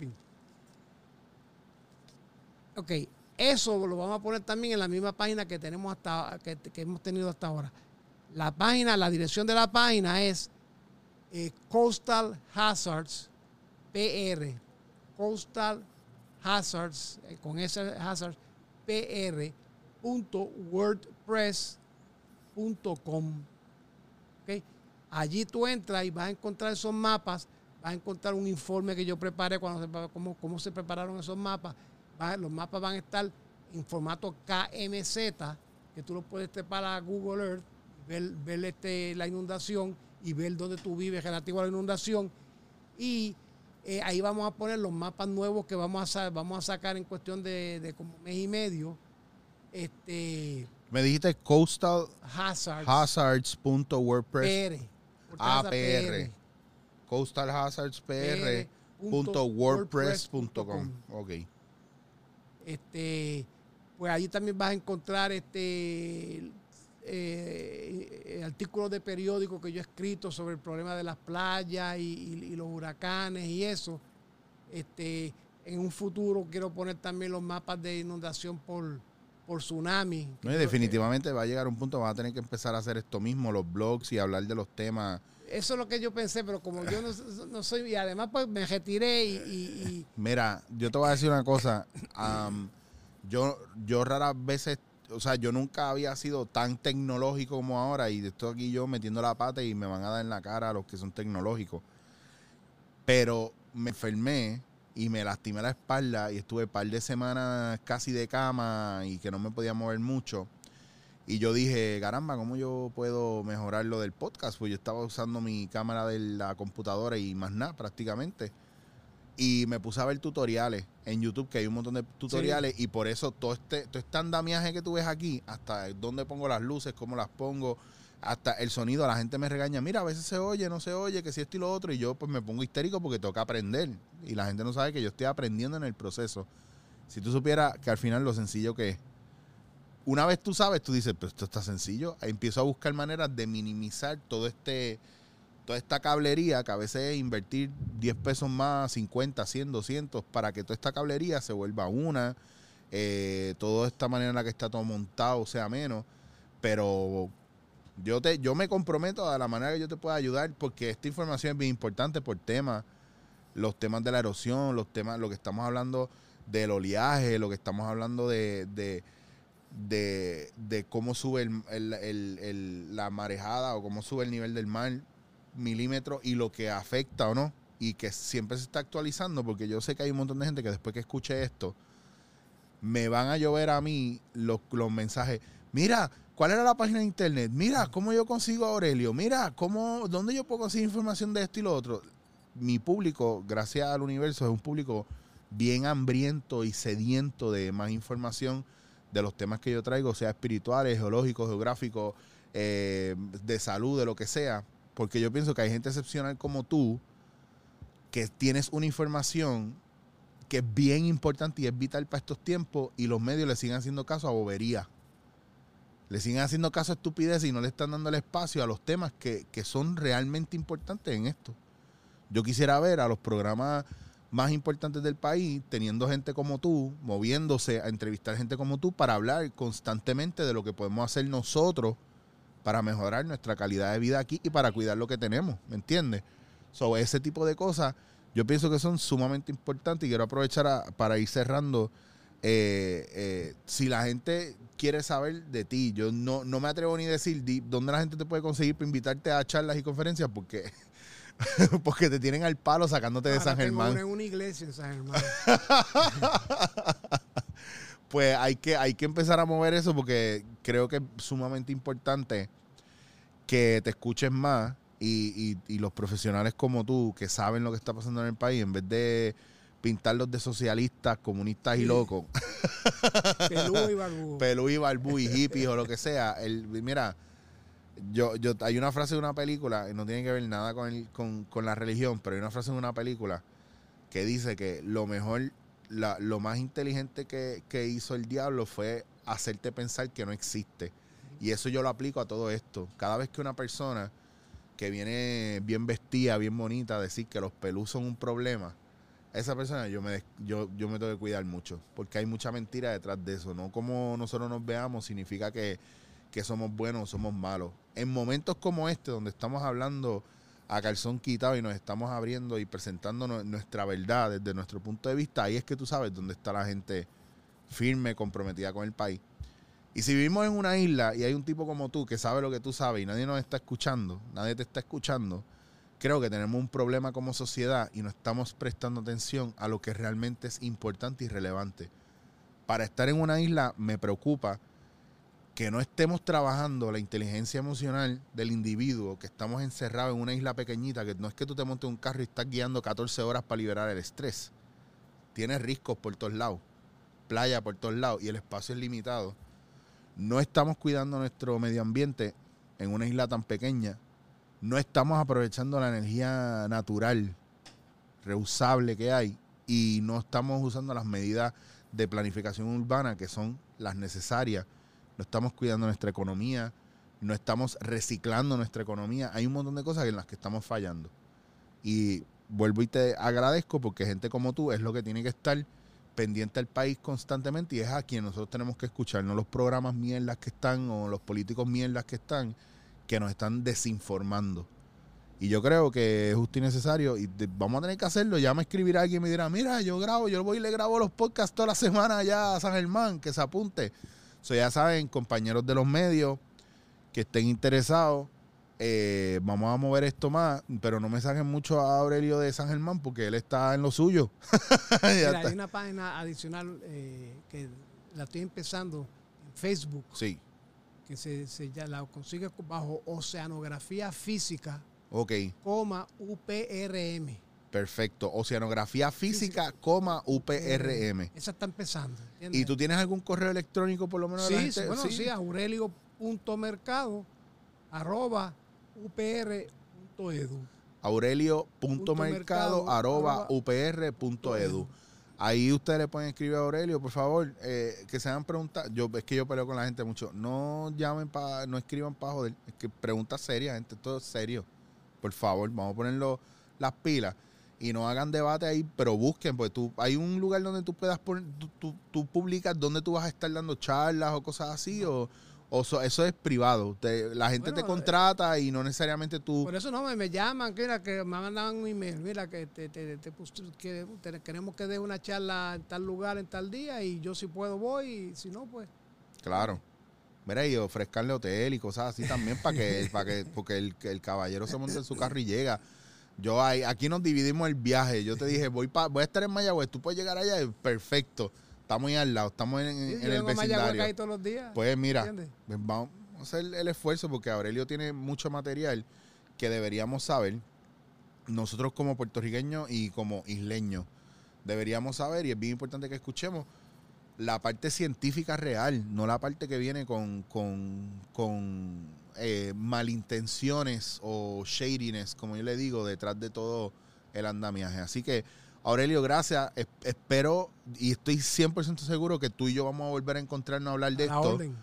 Ok, eso lo vamos a poner también en la misma página que tenemos hasta que, hemos tenido hasta ahora. La página, la dirección de la página es eh, Coastal Hazards PR. Coastal Hazards, eh, con ese Hazards PR wordpress.com. ¿ok? Allí tú entras y vas a encontrar esos mapas, vas a encontrar un informe que yo preparé cuando se, cómo, cómo se prepararon esos mapas. Va- los mapas van a estar en formato KMZ, que tú lo puedes trepar a Google Earth, ver, ver este, la inundación y ver dónde tú vives relativo a la inundación. Y eh, ahí vamos a poner los mapas nuevos que vamos a, vamos a sacar en cuestión de, de como mes y medio. Este, Me dijiste coastal hazards. hazards.wordpress. PR. Ah, Fortaleza PR. coastalhazardspr.wordpress.com. Ok. Este, pues allí también vas a encontrar este eh, artículos de periódico que yo he escrito sobre el problema de las playas y, y- y los huracanes y eso. Este, en un futuro quiero poner también los mapas de inundación por, por tsunami. No, y definitivamente va a llegar un punto, va a tener que empezar a hacer esto mismo, los blogs y hablar de los temas. Eso es lo que yo pensé, pero como yo no, soy, y además pues me retiré y- Mira, yo te voy a decir una cosa. am, yo, yo raras veces, o sea, yo nunca había sido tan tecnológico como ahora y estoy aquí yo metiendo la pata y me van a dar en la cara a los que son tecnológicos. Pero me enfermé y me lastimé la espalda y estuve un par de semanas casi de cama y que no me podía mover mucho. Y yo dije, caramba, ¿cómo yo puedo mejorar lo del podcast? Pues yo estaba usando mi cámara de la computadora y más nada prácticamente. Y me puse a ver tutoriales en YouTube, que hay un montón de tutoriales, y por eso todo este, todo este andamiaje que tú ves aquí, hasta dónde pongo las luces, cómo las pongo, hasta el sonido, la gente me regaña, mira, a veces se oye, no se oye, que si esto y lo otro, y yo pues me pongo histérico porque toca aprender. Y la gente no sabe que yo estoy aprendiendo en el proceso. Si tú supieras que al final lo sencillo que es. Una vez tú sabes, tú dices, pero esto está sencillo. Empiezo a buscar maneras de minimizar todo este, toda esta cablería, que a veces es invertir 10 pesos más, 50, 100, 200, para que toda esta cablería se vuelva una. Eh, toda esta manera en la que está todo montado sea menos. Pero yo, te, yo me comprometo a la manera que yo te pueda ayudar, porque esta información es bien importante por temas, los temas de la erosión, los temas, lo que estamos hablando del oleaje, lo que estamos hablando de, de, de cómo sube el- el- el- la marejada o cómo sube el nivel del mar milímetros y lo que afecta o no. Y que siempre se está actualizando, porque yo sé que hay un montón de gente que después que escuche esto, me van a llover a mí los, los mensajes. Mira, ¿cuál era la página de internet? Mira, ¿cómo yo consigo a Aurelio? Mira, ¿cómo, ¿dónde yo puedo conseguir información de esto y lo otro? Mi público, gracias al universo, es un público bien hambriento y sediento de más información de los temas que yo traigo, sea espirituales, geológicos, geográficos, eh, de salud, de lo que sea. Porque yo pienso que hay gente excepcional como tú que tienes una información que es bien importante y es vital para estos tiempos y los medios le siguen haciendo caso a bobería. Le siguen haciendo caso a estupidez y no le están dando el espacio a los temas que, que son realmente importantes en esto. Yo quisiera ver a los programas más importantes del país teniendo gente como tú, moviéndose a entrevistar gente como tú para hablar constantemente de lo que podemos hacer nosotros para mejorar nuestra calidad de vida aquí y para cuidar lo que tenemos, ¿me entiendes? So, ese tipo de cosas yo pienso que son sumamente importantes y quiero aprovechar para ir cerrando. eh, eh, si la gente quiere saber de ti, yo no, no me atrevo ni a decir dónde la gente te puede conseguir para invitarte a charlas y conferencias porque, porque te tienen al palo sacándote de ahora San Germán. una una iglesia en San Germán. pues hay que, hay que empezar a mover eso porque creo que es sumamente importante que te escuches más y, y- y los profesionales como tú que saben lo que está pasando en el país, en vez de pintarlos de socialistas, comunistas y locos, Pelú y barbudo. pelú y barbú y hippies o lo que sea. El, mira, yo, yo, hay una frase de una película, y no tiene que ver nada con, el- con, con la religión, pero hay una frase de una película que dice que lo mejor, la- lo más inteligente que, que hizo el diablo fue hacerte pensar que no existe. Y eso yo lo aplico a todo esto. Cada vez que una persona que viene bien vestida, bien bonita, decir que los pelús son un problema, esa persona yo me, yo, yo me tengo que cuidar mucho, porque hay mucha mentira detrás de eso. No como nosotros nos veamos significa que, que somos buenos o somos malos. En momentos como este, donde estamos hablando a calzón quitado y nos estamos abriendo y presentando nu- nuestra verdad desde nuestro punto de vista, ahí es que tú sabes dónde está la gente firme, comprometida con el país. Y si vivimos en una isla y hay un tipo como tú que sabe lo que tú sabes y nadie nos está escuchando, nadie te está escuchando, creo que tenemos un problema como sociedad y no estamos prestando atención a lo que realmente es importante y relevante. Para estar en una isla me preocupa que no estemos trabajando la inteligencia emocional del individuo, que estamos encerrados en una isla pequeñita, que no es que tú te montes un carro y estás guiando 14 horas para liberar el estrés. Tienes riscos por todos lados, playa por todos lados y el espacio es limitado. No estamos cuidando nuestro medio ambiente en una isla tan pequeña. No estamos aprovechando la energía natural, reusable que hay y no estamos usando las medidas de planificación urbana que son las necesarias. No estamos cuidando nuestra economía, no estamos reciclando nuestra economía. Hay un montón de cosas en las que estamos fallando. Y vuelvo y te agradezco porque gente como tú es lo que tiene que estar pendiente al país constantemente y es a quien nosotros tenemos que escuchar, no los programas mierdas que están o los políticos mierdas que están, que nos están desinformando. Y yo creo que es justo y necesario y vamos a tener que hacerlo. Ya me escribirá alguien y me dirá, mira, yo grabo, yo voy y le grabo los podcasts toda la semana allá a San Germán, que se apunte. So, ya saben, compañeros de los medios que estén interesados, eh, vamos a mover esto más, pero no me saquen mucho a Aurelio de San Germán porque él está en lo suyo. Mira, hay una página adicional eh, que la estoy empezando en Facebook, Sí, que se, se ya la consigue bajo Oceanografía Física, ok, coma UPRM. Perfecto. Oceanografía física, coma UPRM. Esa está empezando. ¿entiendes? ¿Y tú tienes algún correo electrónico por lo menos? de la Sí, gente? sí, bueno, sí, aurelio.mercado arroba upr.edu. aurelio.mercado arroba upr.edu. Ahí ustedes le pueden escribir a Aurelio, por favor, eh, que se hagan preguntas. Yo, es que yo peleo con la gente mucho. No llamen para, no escriban para joder. Es que preguntas serias, gente, todo es serio. Por favor, vamos a ponerlo las pilas. Y no hagan debate ahí, pero busquen, porque tú, hay un lugar donde tú puedas poner, tú, tú- tú publicas dónde tú vas a estar dando charlas o cosas así, o, o so- eso es privado. Te- la gente te eh, contrata y no necesariamente tú. Por eso no me, me llaman, que, mira, que me mandan un email, mira, que, te, te- que queremos que dé una charla en tal lugar, en tal día, y yo si puedo voy, y si no, pues... Claro. Mira, y ofrezcanle hotel y cosas así también para que, para que, porque el, el caballero se monte en su carro y llega. Yo ahí, aquí nos dividimos el viaje. Yo te dije, voy pa, voy a estar en Mayagüez, tú puedes llegar allá, perfecto. Estamos ahí al lado, estamos en, en- Sí, en yo el vecindario. todos los días. Pues mira, ¿entiendes? pues vamos a hacer el esfuerzo porque Aurelio tiene mucho material que deberíamos saber. Nosotros como puertorriqueños y como isleños deberíamos saber y es bien importante que escuchemos la parte científica real, no la parte que viene con, con, con eh, malintenciones o shadiness, como yo le digo, detrás de todo el andamiaje. Así que, Aurelio, gracias. Es- espero y estoy 100% seguro que tú y yo vamos a volver a encontrarnos a hablar de A esto. orden.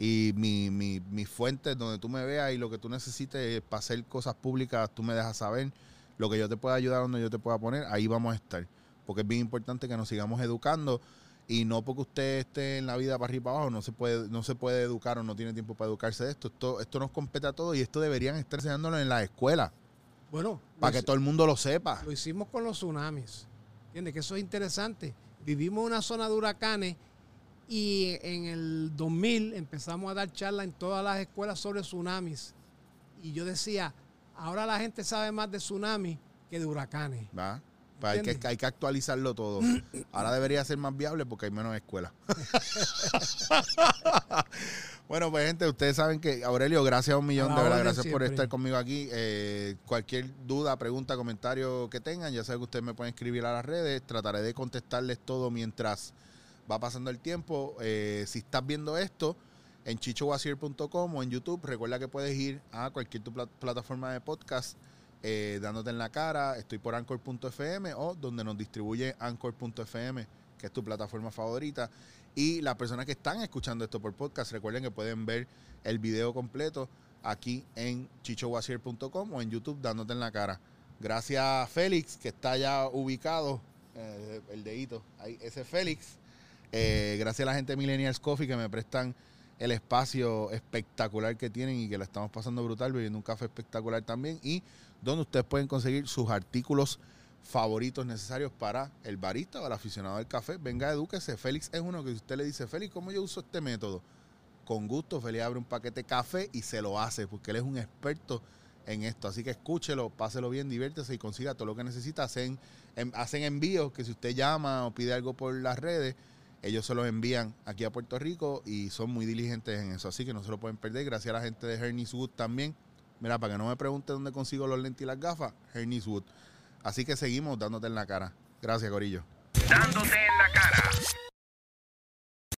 Y mi, mi, mis fuentes donde tú me veas y lo que tú necesites para hacer cosas públicas, tú me dejas saber. Lo que yo te pueda ayudar, donde yo te pueda poner, ahí vamos a estar. Porque es bien importante que nos sigamos educando. Y no porque usted esté en la vida para arriba y para abajo, no se puede, no se puede educar o no tiene tiempo para educarse de esto. Esto, esto nos compete a todos y esto deberían estar enseñándolo en la escuela. Bueno, Para que todo el mundo lo sepa. Lo hicimos con los tsunamis. ¿Entiendes? Que eso es interesante. Vivimos en una zona de huracanes y en el 2000 empezamos a dar charlas en todas las escuelas sobre tsunamis. Y yo decía, ahora la gente sabe más de tsunamis que de huracanes. ¿va? Pues hay, que, hay que actualizarlo todo. Ahora debería ser más viable porque hay menos escuelas. bueno, pues gente, ustedes saben que Aurelio, gracias a un millón, A de verdad, gracias por estar conmigo aquí. Eh, cualquier duda, pregunta, comentario que tengan, ya saben que ustedes me pueden escribir a las redes. Trataré de contestarles todo mientras va pasando el tiempo. Eh, si estás viendo esto en chichowasier.com o en YouTube, recuerda que puedes ir a cualquier tu pla- plataforma de podcast eh, dándote en la cara. Estoy por anchor.fm o donde nos distribuye anchor.fm, que es tu plataforma favorita. Y las personas que están escuchando esto por podcast, recuerden que pueden ver el video completo aquí en chichowasier.com o en YouTube dándote en la cara. Gracias a Félix, que está ya ubicado, eh, el dedito, ahí, ese Félix. Eh, gracias a la gente de Millennials Coffee que me prestan el espacio espectacular que tienen y que la estamos pasando brutal, bebiendo un café espectacular también. Y donde ustedes pueden conseguir sus artículos favoritos necesarios para el barista o el aficionado del café. Venga, edúquese. Félix es uno que usted le dice, Félix, ¿cómo yo uso este método? Con gusto, Félix abre un paquete de café y se lo hace, porque él es un experto en esto. Así que escúchelo, páselo bien, diviértese y consiga todo lo que necesita. Hacen, en- hacen envíos que si usted llama o pide algo por las redes, ellos se los envían aquí a Puerto Rico y son muy diligentes en eso. Así que no se lo pueden perder. Gracias a la gente de Hernis Wood también. Mira, para que no me pregunte dónde consigo los lentes y las gafas, Hernis Wood. Así que seguimos dándote en la cara. Gracias, Corillo. Dándote en la cara.